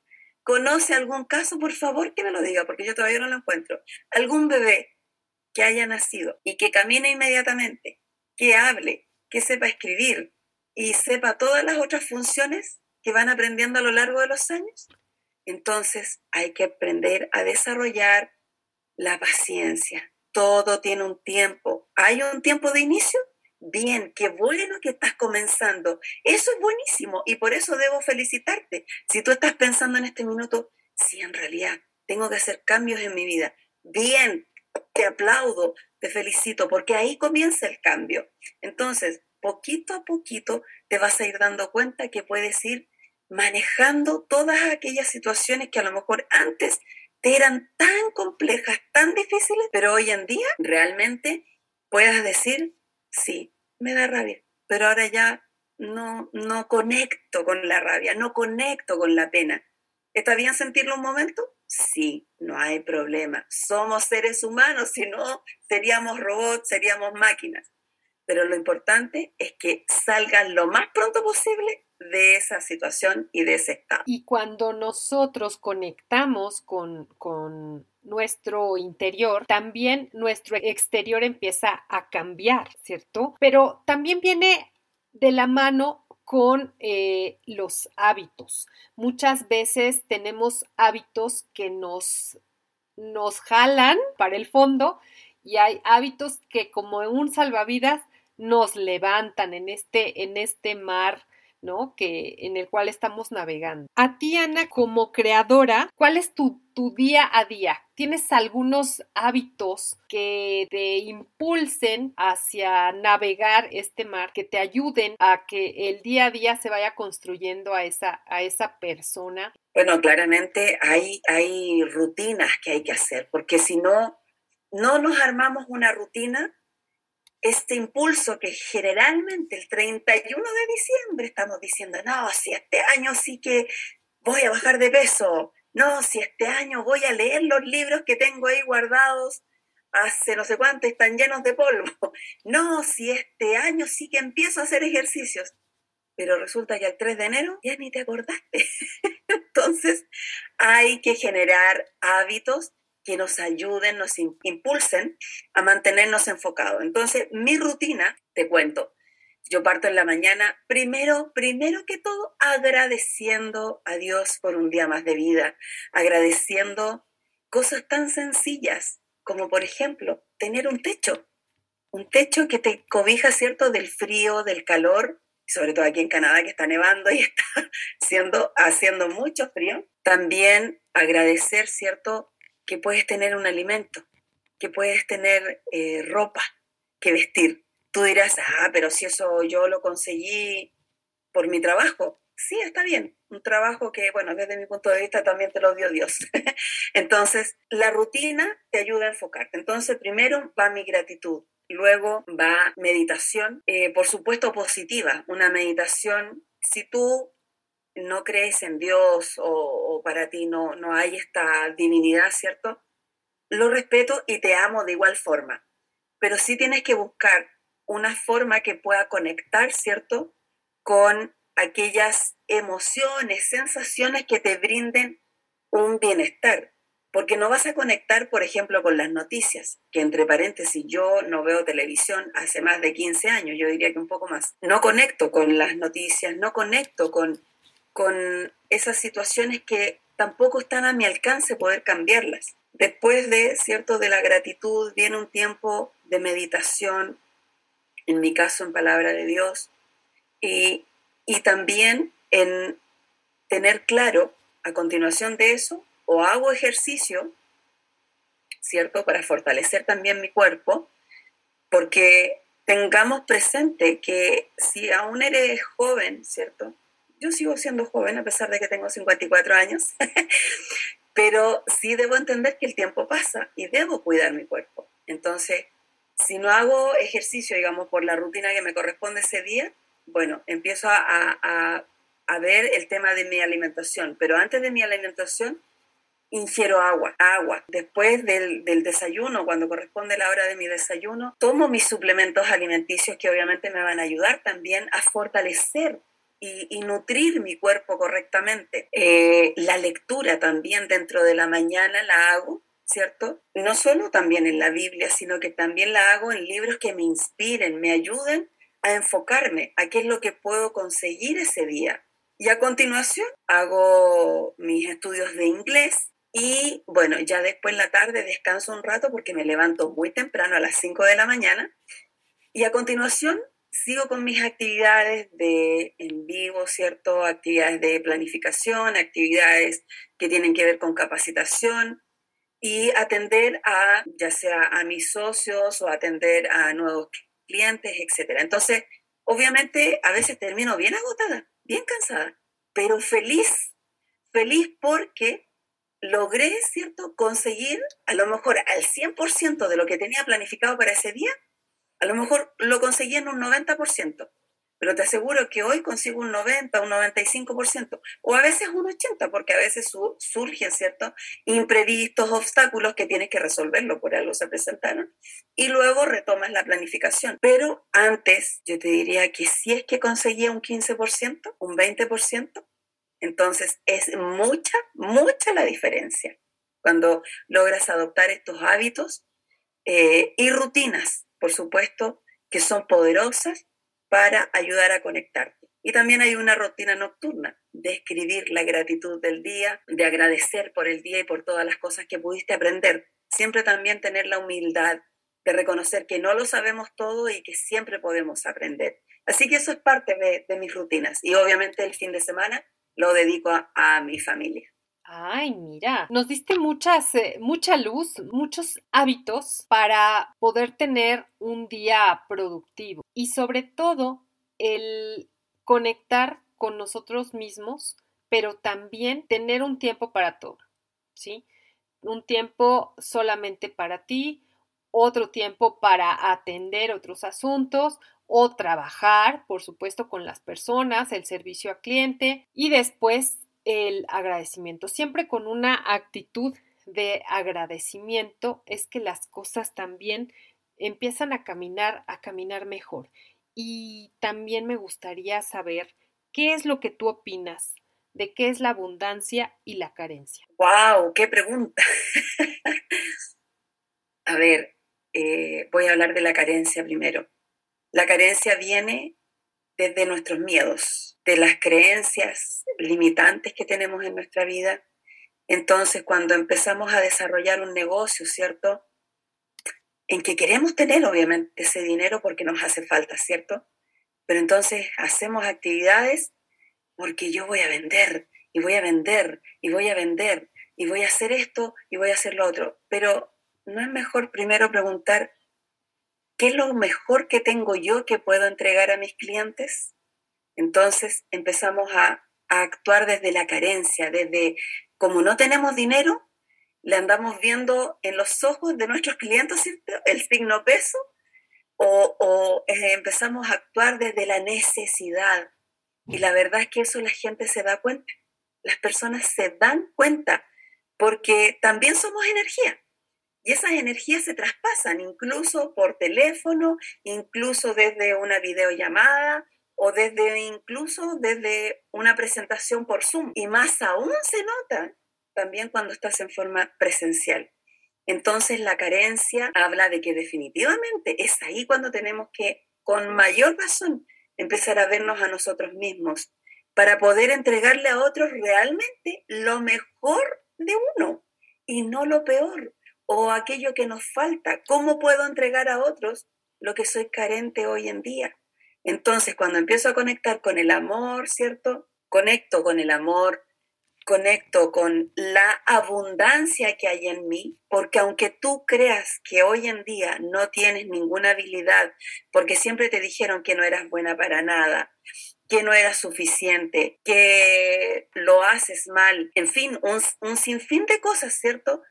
¿Conoce algún caso? Por favor, que me lo diga, porque yo todavía no lo encuentro. Algún bebé que haya nacido y que camine inmediatamente, que hable, que sepa escribir y sepa todas las otras funciones que van aprendiendo a lo largo de los años. Entonces hay que aprender a desarrollar la paciencia. Todo tiene un tiempo. ¿Hay un tiempo de inicio? Bien, qué bueno que estás comenzando. Eso es buenísimo y por eso debo felicitarte. Si tú estás pensando en este minuto, sí, en realidad, tengo que hacer cambios en mi vida. Bien, te aplaudo, te felicito, porque ahí comienza el cambio. Entonces, poquito a poquito te vas a ir dando cuenta que puedes ir manejando todas aquellas situaciones que a lo mejor antes te eran tan complejas, tan difíciles, pero hoy en día realmente puedas decir, sí, me da rabia, pero ahora ya no, no conecto con la rabia, no conecto con la pena. ¿Está bien sentirlo un momento? Sí, no hay problema. Somos seres humanos, si no, seríamos robots, seríamos máquinas. Pero lo importante es que salgan lo más pronto posible de esa situación y de ese estado. Y cuando nosotros conectamos con, con nuestro interior, también nuestro exterior empieza a cambiar, ¿cierto? Pero también viene de la mano con eh, los hábitos. Muchas veces tenemos hábitos que nos, nos jalan para el fondo y hay hábitos que como un salvavidas nos levantan en este, en este mar Que, en el cual estamos navegando. A ti, Ana, como creadora, ¿cuál es tu, tu día a día? ¿Tienes algunos hábitos que te impulsen hacia navegar este mar, que te ayuden a que el día a día se vaya construyendo a esa, a esa persona? Bueno, claramente hay, hay rutinas que hay que hacer, porque si no, no nos armamos una rutina, este impulso que generalmente el 31 de diciembre estamos diciendo, no, si este año sí que voy a bajar de peso, no, si este año voy a leer los libros que tengo ahí guardados hace no sé cuánto, están llenos de polvo, no, si este año sí que empiezo a hacer ejercicios, pero resulta que el 3 de enero ya ni te acordaste. Entonces hay que generar hábitos que nos ayuden, nos impulsen a mantenernos enfocados. Entonces, mi rutina, te cuento, yo parto en la mañana, primero, primero que todo, agradeciendo a Dios por un día más de vida, agradeciendo cosas tan sencillas como, por ejemplo, tener un techo, un techo que te cobija, ¿cierto?, del frío, del calor, sobre todo aquí en Canadá que está nevando y está siendo, haciendo mucho frío. También agradecer, ¿cierto?, que puedes tener un alimento, que puedes tener eh, ropa que vestir. Tú dirás, ah, pero si eso yo lo conseguí por mi trabajo. Sí, está bien. Un trabajo que, bueno, desde mi punto de vista también te lo dio Dios. Entonces, la rutina te ayuda a enfocarte. Entonces, primero va mi gratitud. Luego va meditación, eh, por supuesto positiva, una meditación, si tú no crees en Dios o, para ti no, no hay esta divinidad, ¿cierto? Lo respeto y te amo de igual forma, pero sí tienes que buscar una forma que pueda conectar, ¿cierto? Con aquellas emociones, sensaciones que te brinden un bienestar. Porque no vas a conectar, por ejemplo, con las noticias, que entre paréntesis yo no veo televisión hace más de 15 años, yo diría que un poco más. No conecto con las noticias, no conecto con con esas situaciones que tampoco están a mi alcance poder cambiarlas. Después de, cierto, de la gratitud viene un tiempo de meditación, en mi caso en palabra de Dios, y, y también en tener claro a continuación de eso, o hago ejercicio, ¿cierto? Para fortalecer también mi cuerpo, porque tengamos presente que si aún eres joven, ¿cierto? Yo sigo siendo joven a pesar de que tengo 54 años, pero sí debo entender que el tiempo pasa y debo cuidar mi cuerpo. Entonces, si no hago ejercicio, digamos, por la rutina que me corresponde ese día, bueno, empiezo a, a, a ver el tema de mi alimentación, pero antes de mi alimentación ingiero agua, agua. Después del, del, desayuno, cuando corresponde la hora de mi desayuno, tomo mis suplementos alimenticios que obviamente me van a ayudar también a fortalecer y, nutrir mi cuerpo correctamente. Eh, la lectura también dentro de la mañana la hago, ¿cierto? No solo también en la Biblia, sino que también la hago en libros que me inspiren, me ayuden a enfocarme a qué es lo que puedo conseguir ese día. Y a continuación hago mis estudios de inglés y bueno, ya después en la tarde descanso un rato porque me levanto muy temprano a las 5 de la mañana y a continuación sigo con mis actividades de en vivo, ¿cierto? Actividades de planificación, actividades que tienen que ver con capacitación y atender a, ya sea a mis socios o atender a nuevos clientes, etc. Entonces, obviamente, a veces termino bien agotada, bien cansada, pero feliz, feliz porque logré, ¿cierto?, conseguir a lo mejor al 100% de lo que tenía planificado para ese día a lo mejor lo conseguí en un 90%, pero te aseguro que hoy consigo un 90, un 95%, o a veces un 80%, porque a veces surgen, ¿cierto? Imprevistos, obstáculos que tienes que resolverlo, por algo se presentaron, y luego retomas la planificación. Pero antes, yo te diría que si es que conseguía un 15%, un 20%, entonces es mucha, mucha la diferencia cuando logras adoptar estos hábitos eh, y rutinas por supuesto, que son poderosas para ayudar a conectarte. Y también hay una rutina nocturna de escribir la gratitud del día, de agradecer por el día y por todas las cosas que pudiste aprender. Siempre también tener la humildad de reconocer que no lo sabemos todo y que siempre podemos aprender. Así que eso es parte de, mis rutinas. Y obviamente el fin de semana lo dedico a, mi familia. Ay, mira, nos diste muchas, eh, mucha luz, muchos hábitos para poder tener un día productivo y sobre todo el conectar con nosotros mismos, pero también tener un tiempo para todo, ¿sí? Un tiempo solamente para ti, otro tiempo para atender otros asuntos o trabajar, por supuesto, con las personas, el servicio a cliente y después el agradecimiento. Siempre con una actitud de agradecimiento es que las cosas también empiezan a caminar, a caminar mejor. Y también me gustaría saber qué es lo que tú opinas de qué es la abundancia y la carencia. ¡Wow! ¡Qué pregunta! a ver, eh, voy a hablar de la carencia primero. La carencia viene desde nuestros miedos, de las creencias limitantes que tenemos en nuestra vida. Entonces, cuando empezamos a desarrollar un negocio, ¿cierto? en que queremos tener obviamente ese dinero porque nos hace falta, ¿cierto? Pero entonces hacemos actividades porque yo voy a vender y voy a vender y voy a vender y voy a hacer esto y voy a hacer lo otro. Pero ¿no es mejor primero preguntar qué es lo mejor que tengo yo que puedo entregar a mis clientes? Entonces empezamos a, actuar desde la carencia, desde como no tenemos dinero, le andamos viendo en los ojos de nuestros clientes el signo peso o, eh, empezamos a actuar desde la necesidad. Y la verdad es que eso la gente se da cuenta. Las personas se dan cuenta porque también somos energía. Y esas energías se traspasan incluso por teléfono, incluso desde una videollamada o desde incluso desde una presentación por Zoom. Y más aún se nota también cuando estás en forma presencial. Entonces la carencia habla de que definitivamente es ahí cuando tenemos que, con mayor razón, empezar a vernos a nosotros mismos para poder entregarle a otros realmente lo mejor de uno y no lo peor o aquello que nos falta. ¿Cómo puedo entregar a otros lo que soy carente hoy en día? Entonces, cuando empiezo a conectar con el amor, ¿cierto? Conecto con el amor, conecto con la abundancia que hay en mí, porque aunque tú creas que hoy en día no tienes ninguna habilidad, porque siempre te dijeron que no eras buena para nada, que no eras suficiente, que lo haces mal, en fin, un, sinfín de cosas, ¿cierto?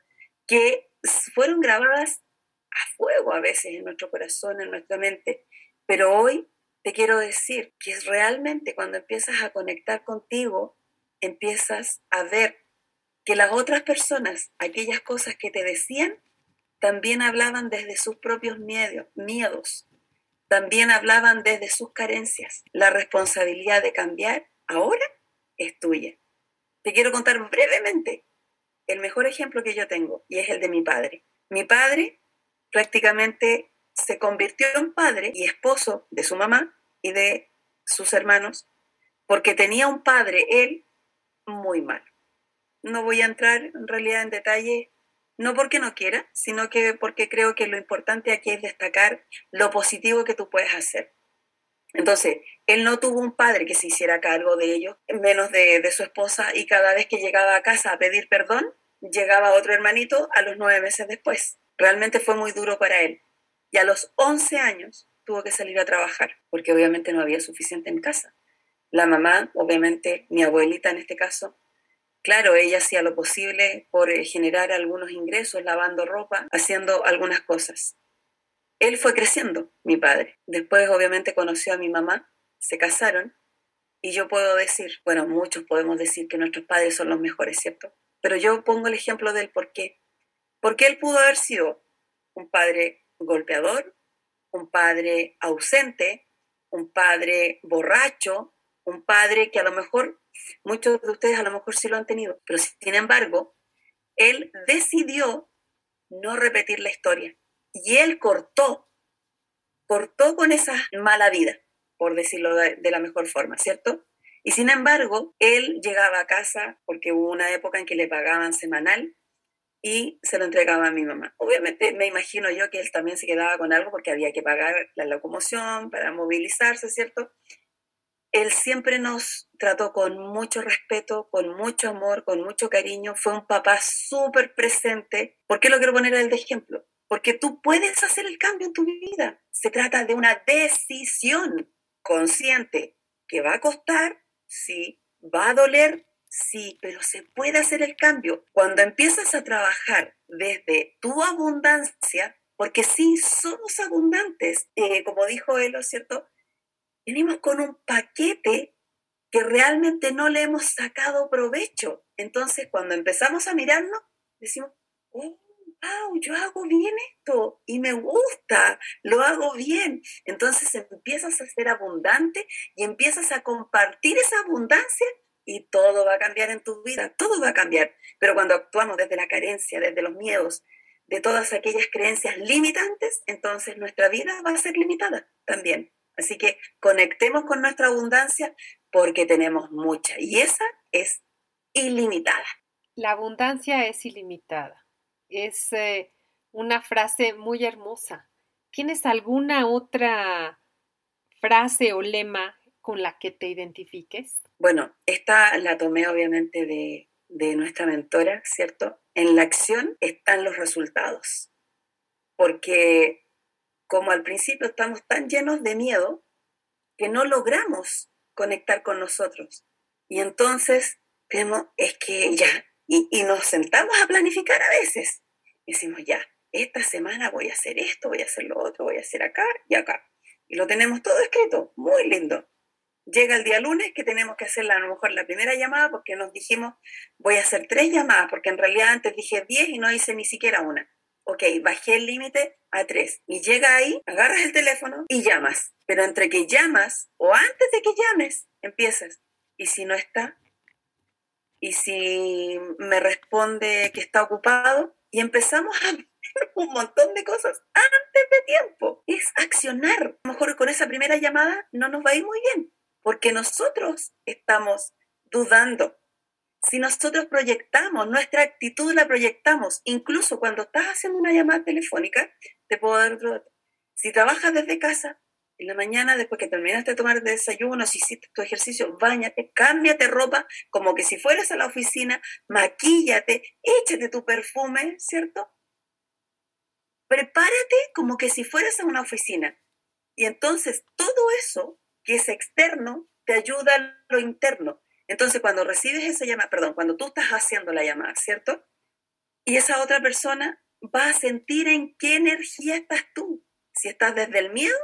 Que fueron grabadas a fuego a veces en nuestro corazón, en nuestra mente. Pero hoy te quiero decir que es realmente cuando empiezas a conectar contigo, empiezas a ver que las otras personas, aquellas cosas que te decían, también hablaban desde sus propios miedos, miedos, también hablaban desde sus carencias. La responsabilidad de cambiar ahora es tuya. Te quiero contar brevemente el mejor ejemplo que yo tengo y es el de mi padre. Mi padre prácticamente se convirtió en padre y esposo de su mamá y de sus hermanos porque tenía un padre, él, muy mal. No voy a entrar en realidad en detalle, no porque no quiera, sino que porque creo que lo importante aquí es destacar lo positivo que tú puedes hacer. Entonces, él no tuvo un padre que se hiciera cargo de ellos, menos de, de su esposa, y cada vez que llegaba a casa a pedir perdón, llegaba otro hermanito a los nueve meses después. Realmente fue muy duro para él. Y a los once años tuvo que salir a trabajar, porque obviamente no había suficiente en casa. La mamá, obviamente, mi abuelita en este caso, claro, ella hacía lo posible por eh, generar algunos ingresos, lavando ropa, haciendo algunas cosas. Él fue creciendo, mi padre. Después, obviamente, conoció a mi mamá, se casaron, y yo puedo decir, bueno, muchos podemos decir que nuestros padres son los mejores, ¿cierto? Pero yo pongo el ejemplo del por qué. Porque él pudo haber sido un padre golpeador, un padre ausente, un padre borracho, un padre que a lo mejor, muchos de ustedes a lo mejor sí lo han tenido, pero sin embargo, él decidió no repetir la historia y él cortó, cortó con esa mala vida. por decirlo de, la mejor forma, ¿cierto? Y sin embargo, él llegaba a casa porque hubo una época en que le pagaban semanal y se lo entregaba a mi mamá. Obviamente me imagino yo que él también se quedaba con algo porque había que pagar la locomoción para movilizarse, ¿cierto? Él siempre nos trató con mucho respeto, con mucho amor, con mucho cariño. Fue un papá súper presente. ¿Por qué lo quiero poner el de ejemplo? Porque tú puedes hacer el cambio en tu vida. Se trata de una decisión consciente que va a costar, sí, va a doler, sí, pero se puede hacer el cambio. Cuando empiezas a trabajar desde tu abundancia, porque sí, somos abundantes, eh, como dijo él, ¿no es cierto? Venimos con un paquete que realmente no le hemos sacado provecho. Entonces, cuando empezamos a mirarnos, decimos, oh, wow, yo hago bien esto y me gusta, lo hago bien. Entonces empiezas a ser abundante y empiezas a compartir esa abundancia y todo va a cambiar en tu vida, todo va a cambiar. Pero cuando actuamos desde la carencia, desde los miedos, de todas aquellas creencias limitantes, entonces nuestra vida va a ser limitada también. Así que conectemos con nuestra abundancia porque tenemos mucha y esa es ilimitada. La abundancia es ilimitada es eh, una frase muy hermosa. ¿Tienes alguna otra frase o lema con la que te identifiques? Bueno, esta la tomé obviamente de, de nuestra mentora, ¿cierto? En la acción están los resultados. Porque como al principio estamos tan llenos de miedo que no logramos conectar con nosotros. Y entonces vemos, es que ya y, nos sentamos a planificar a veces. Y decimos, ya, esta semana voy a hacer esto, voy a hacer lo otro, voy a hacer acá y acá. Y lo tenemos todo escrito, muy lindo. Llega el día lunes que tenemos que hacer a lo mejor la primera llamada porque nos dijimos, voy a hacer tres llamadas, porque en realidad antes dije diez y no hice ni siquiera una. Ok, bajé el límite a tres. Y llega ahí, agarras el teléfono y llamas. Pero entre que llamas o antes de que llames, empiezas. Y si no está, y si me responde que está ocupado, y empezamos a un montón de cosas antes de tiempo. Es accionar. A lo mejor con esa primera llamada no nos va a ir muy bien, porque nosotros estamos dudando. Si nosotros proyectamos, nuestra actitud la proyectamos, incluso cuando estás haciendo una llamada telefónica, te puedo dar otro dato. Si trabajas desde casa, en la mañana, después que terminaste de tomar desayuno, si hiciste tu ejercicio, bañate, cámbiate ropa, como que si fueras a la oficina, maquíllate, échate tu perfume, ¿cierto? Prepárate como que si fueras a una oficina. Y entonces todo eso que es externo te ayuda a lo interno. Entonces cuando recibes esa llamada, perdón, cuando tú estás haciendo la llamada, ¿cierto? Y esa otra persona va a sentir en qué energía estás tú. Si estás desde el miedo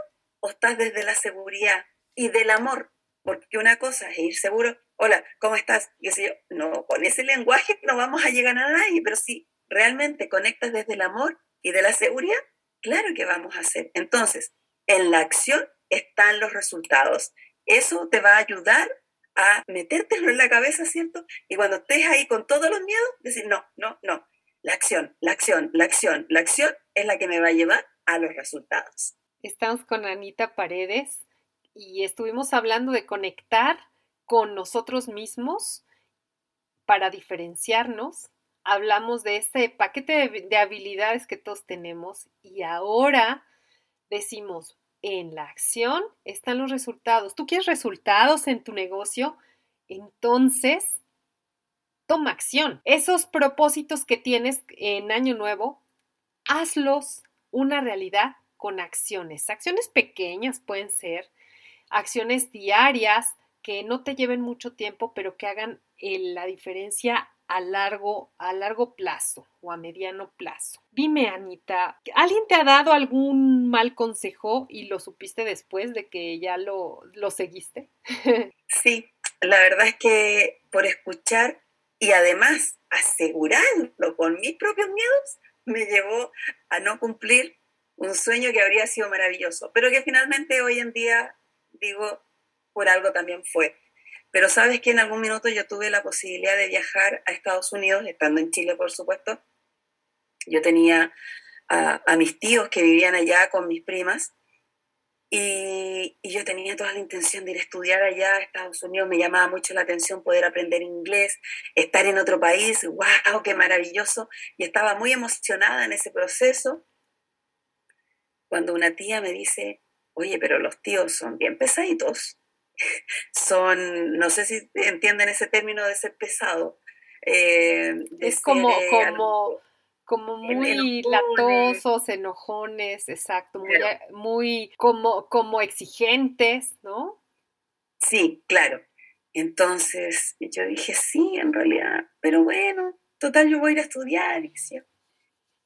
o estás desde la seguridad y del amor? Porque una cosa es ir seguro, hola, ¿cómo estás? Y yo, no, con ese lenguaje no vamos a llegar a nadie, pero si realmente conectas desde el amor y de la seguridad, claro que vamos a hacer. Entonces, en la acción están los resultados. Eso te va a ayudar a metértelo en la cabeza, ¿cierto? Y cuando estés ahí con todos los miedos, decir, no, no, no. La acción, la acción, la acción, la acción es la que me va a llevar a los resultados. Estamos con Anita Paredes y estuvimos hablando de conectar con nosotros mismos para diferenciarnos. Hablamos de este paquete de, habilidades que todos tenemos y ahora decimos, en la acción están los resultados. ¿Tú quieres resultados en tu negocio? Entonces, toma acción. Esos propósitos que tienes en Año Nuevo, hazlos una realidad con acciones. Acciones pequeñas pueden ser, acciones diarias que no te lleven mucho tiempo, pero que hagan eh, la diferencia a largo, a largo plazo o a mediano plazo. Dime, Anita, ¿alguien te ha dado algún mal consejo y lo supiste después de que ya lo, lo seguiste? sí, la verdad es que por escuchar y además asegurarlo con mis propios miedos, me llevó a no cumplir un sueño que habría sido maravilloso, pero que finalmente hoy en día, digo, por algo también fue. Pero sabes que en algún minuto yo tuve la posibilidad de viajar a Estados Unidos, estando en Chile, por supuesto. Yo tenía a, mis tíos que vivían allá con mis primas Y, yo tenía toda la intención de ir a estudiar allá a Estados Unidos, me llamaba mucho la atención poder aprender inglés, estar en otro país, wow, qué maravilloso, y estaba muy emocionada en ese proceso. Cuando una tía me dice, oye, pero los tíos son bien pesaditos, son, no sé si entienden ese término de ser pesado. Eh, es como, eh, como como muy latosos, enojones, exacto, muy, muy como, como exigentes, ¿no? Sí, claro. Entonces yo dije, sí, en realidad, pero bueno, total, yo voy a ir a estudiar. Y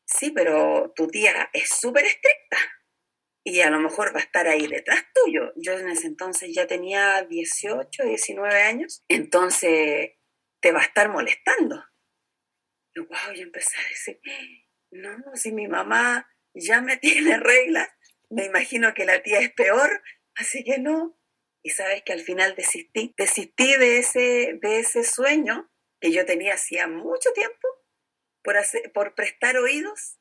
sí, pero tu tía es súper estricta y a lo mejor va a estar ahí detrás tuyo. Yo en ese entonces ya tenía 18, 19 años, entonces te va a estar molestando yo, wow, yo empecé a decir, no, si mi mamá ya me tiene reglas, me imagino que la tía es peor, así que no. Y sabes que al final desistí, desistí de ese, de ese sueño que yo tenía hacía mucho tiempo por, hacer, por prestar oídos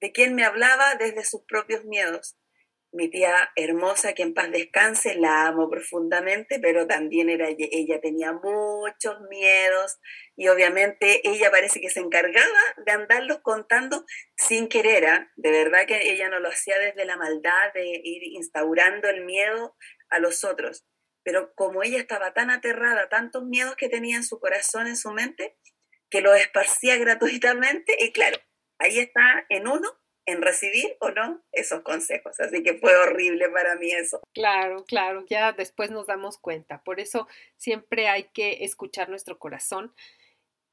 de quien me hablaba desde sus propios miedos mi tía hermosa, que en paz descanse, la amo profundamente, pero también era, ella tenía muchos miedos y obviamente ella parece que se encargaba de andarlos contando sin querer, ¿ah? de verdad que ella no lo hacía desde la maldad de ir instaurando el miedo a los otros, pero como ella estaba tan aterrada, tantos miedos que tenía en su corazón, en su mente, que los esparcía gratuitamente y claro, ahí está en uno en recibir o no esos consejos. Así que fue horrible para mí eso. Claro, claro, ya después nos damos cuenta. Por eso siempre hay que escuchar nuestro corazón.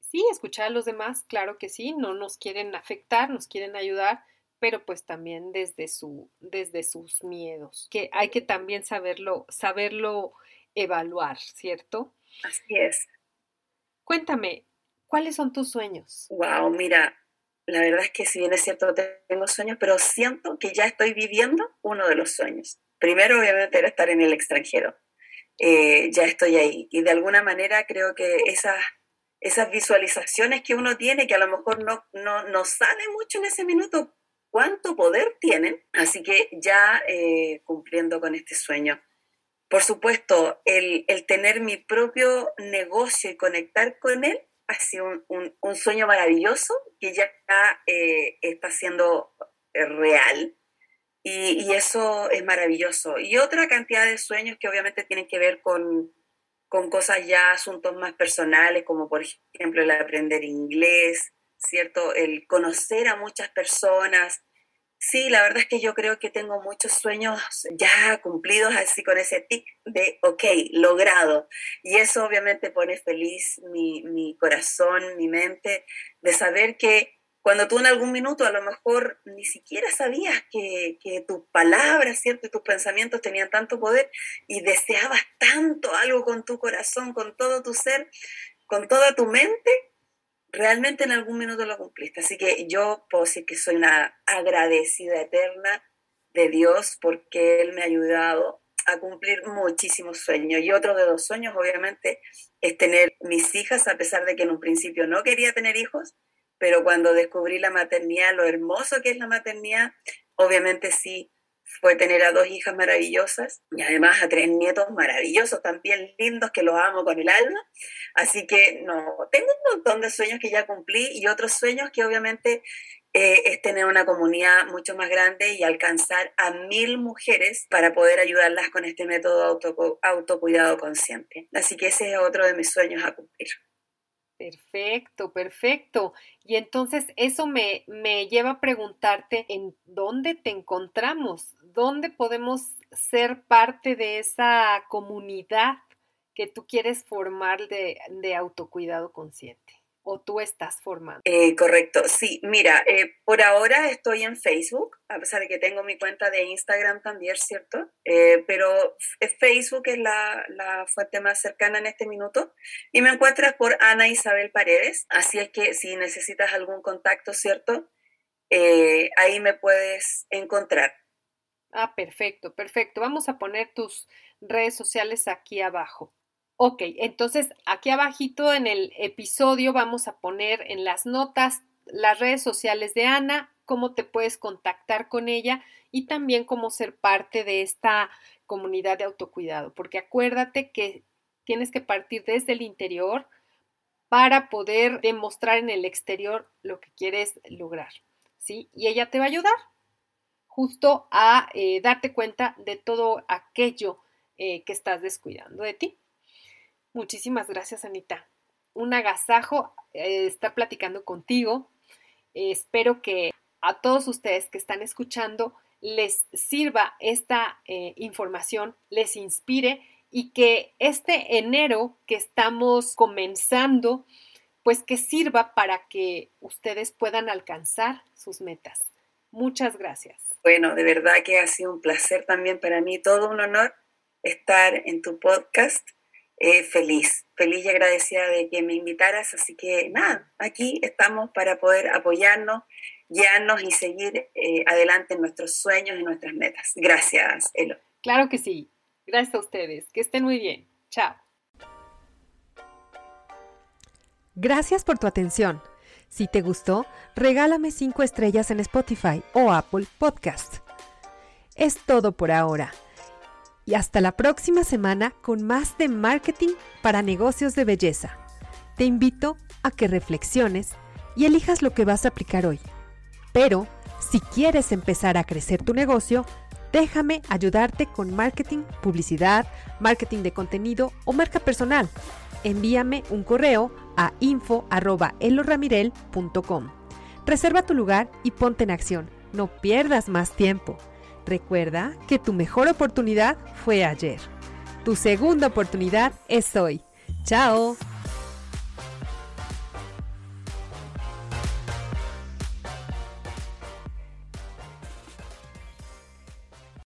Sí, escuchar a los demás, claro que sí, no nos quieren afectar, nos quieren ayudar, pero pues también desde su desde sus miedos, que hay que también saberlo saberlo evaluar, ¿cierto? Así es. Cuéntame, ¿cuáles son tus sueños? Wow, mira, la verdad es que si bien es cierto tengo sueños, pero siento que ya estoy viviendo uno de los sueños. Primero, obviamente, era estar en el extranjero. Eh, ya estoy ahí. Y de alguna manera creo que esas, esas visualizaciones que uno tiene, que a lo mejor no, no, no sabe mucho en ese minuto cuánto poder tienen, así que ya eh, cumpliendo con este sueño. Por supuesto, el, el tener mi propio negocio y conectar con él ha sido un, sueño maravilloso que ya eh, está siendo eh, real. Y, eso es maravilloso. Y otra cantidad de sueños que obviamente tienen que ver con, con cosas ya, asuntos más personales, como por ejemplo el aprender inglés, ¿cierto? El conocer a muchas personas, Sí, la verdad es que yo creo que tengo muchos sueños ya cumplidos así con ese tic de, ok, logrado. Y eso obviamente pone feliz mi, mi corazón, mi mente, de saber que cuando tú en algún minuto a lo mejor ni siquiera sabías que, que, tus palabras, ¿cierto? Y tus pensamientos tenían tanto poder y deseabas tanto algo con tu corazón, con todo tu ser, con toda tu mente, realmente en algún minuto lo cumpliste. Así que yo puedo decir que soy una agradecida eterna de Dios porque Él me ha ayudado a cumplir muchísimos sueños. Y otro de los sueños, obviamente, es tener mis hijas, a pesar de que en un principio no quería tener hijos, pero cuando descubrí la maternidad, lo hermoso que es la maternidad, obviamente sí fue tener a dos hijas maravillosas y además a tres nietos maravillosos, también lindos, que los amo con el alma. Así que no, tengo un montón de sueños que ya cumplí y otros sueños que obviamente eh, es tener una comunidad mucho más grande y alcanzar a mil mujeres para poder ayudarlas con este método auto, autocuidado consciente. Así que ese es otro de mis sueños a cumplir. Perfecto, perfecto. Y entonces eso me, me lleva a preguntarte en dónde te encontramos, dónde podemos ser parte de esa comunidad que tú quieres formar de, de autocuidado consciente o tú estás formando? Eh, correcto, sí. Mira, eh, por ahora estoy en Facebook, a pesar de que tengo mi cuenta de Instagram también, ¿cierto? Eh, pero Facebook es la, la, fuente más cercana en este minuto y me encuentras por Ana Isabel Paredes, así es que si necesitas algún contacto, ¿cierto? ahí me puedes encontrar. Ah, perfecto, perfecto. Vamos a poner tus redes sociales aquí abajo. Ok, entonces aquí abajito en el episodio vamos a poner en las notas las redes sociales de Ana, cómo te puedes contactar con ella y también cómo ser parte de esta comunidad de autocuidado, porque acuérdate que tienes que partir desde el interior para poder demostrar en el exterior lo que quieres lograr, ¿sí? Y ella te va a ayudar justo a eh, darte cuenta de todo aquello eh, que estás descuidando de ti. Muchísimas gracias, Anita. Un agasajo eh, estar platicando contigo. espero que a todos ustedes que están escuchando les sirva esta información, les inspire y que este enero que estamos comenzando, pues que sirva para que ustedes puedan alcanzar sus metas. Muchas gracias. Bueno, de verdad que ha sido un placer también para mí, todo un honor estar en tu podcast. Eh, feliz, feliz y agradecida de que me invitaras, así que nada, aquí estamos para poder apoyarnos, guiarnos y seguir eh, adelante en nuestros sueños y nuestras metas. Gracias, Elo. Claro que sí. Gracias a ustedes. Que estén muy bien. Chao. Gracias por tu atención. Si te gustó, regálame 5 estrellas en Spotify o Apple Podcast. Es todo por ahora. Y hasta la próxima semana con más de marketing para negocios de belleza. Te invito a que reflexiones y elijas lo que vas a aplicar hoy. Pero, si quieres empezar a crecer tu negocio, Déjame ayudarte con marketing, publicidad, marketing de contenido o marca personal. Envíame un correo a info.eloramirel.com. Reserva tu lugar y ponte en acción. No pierdas más tiempo. Recuerda que tu mejor oportunidad fue ayer. Tu segunda oportunidad es hoy. ¡Chao!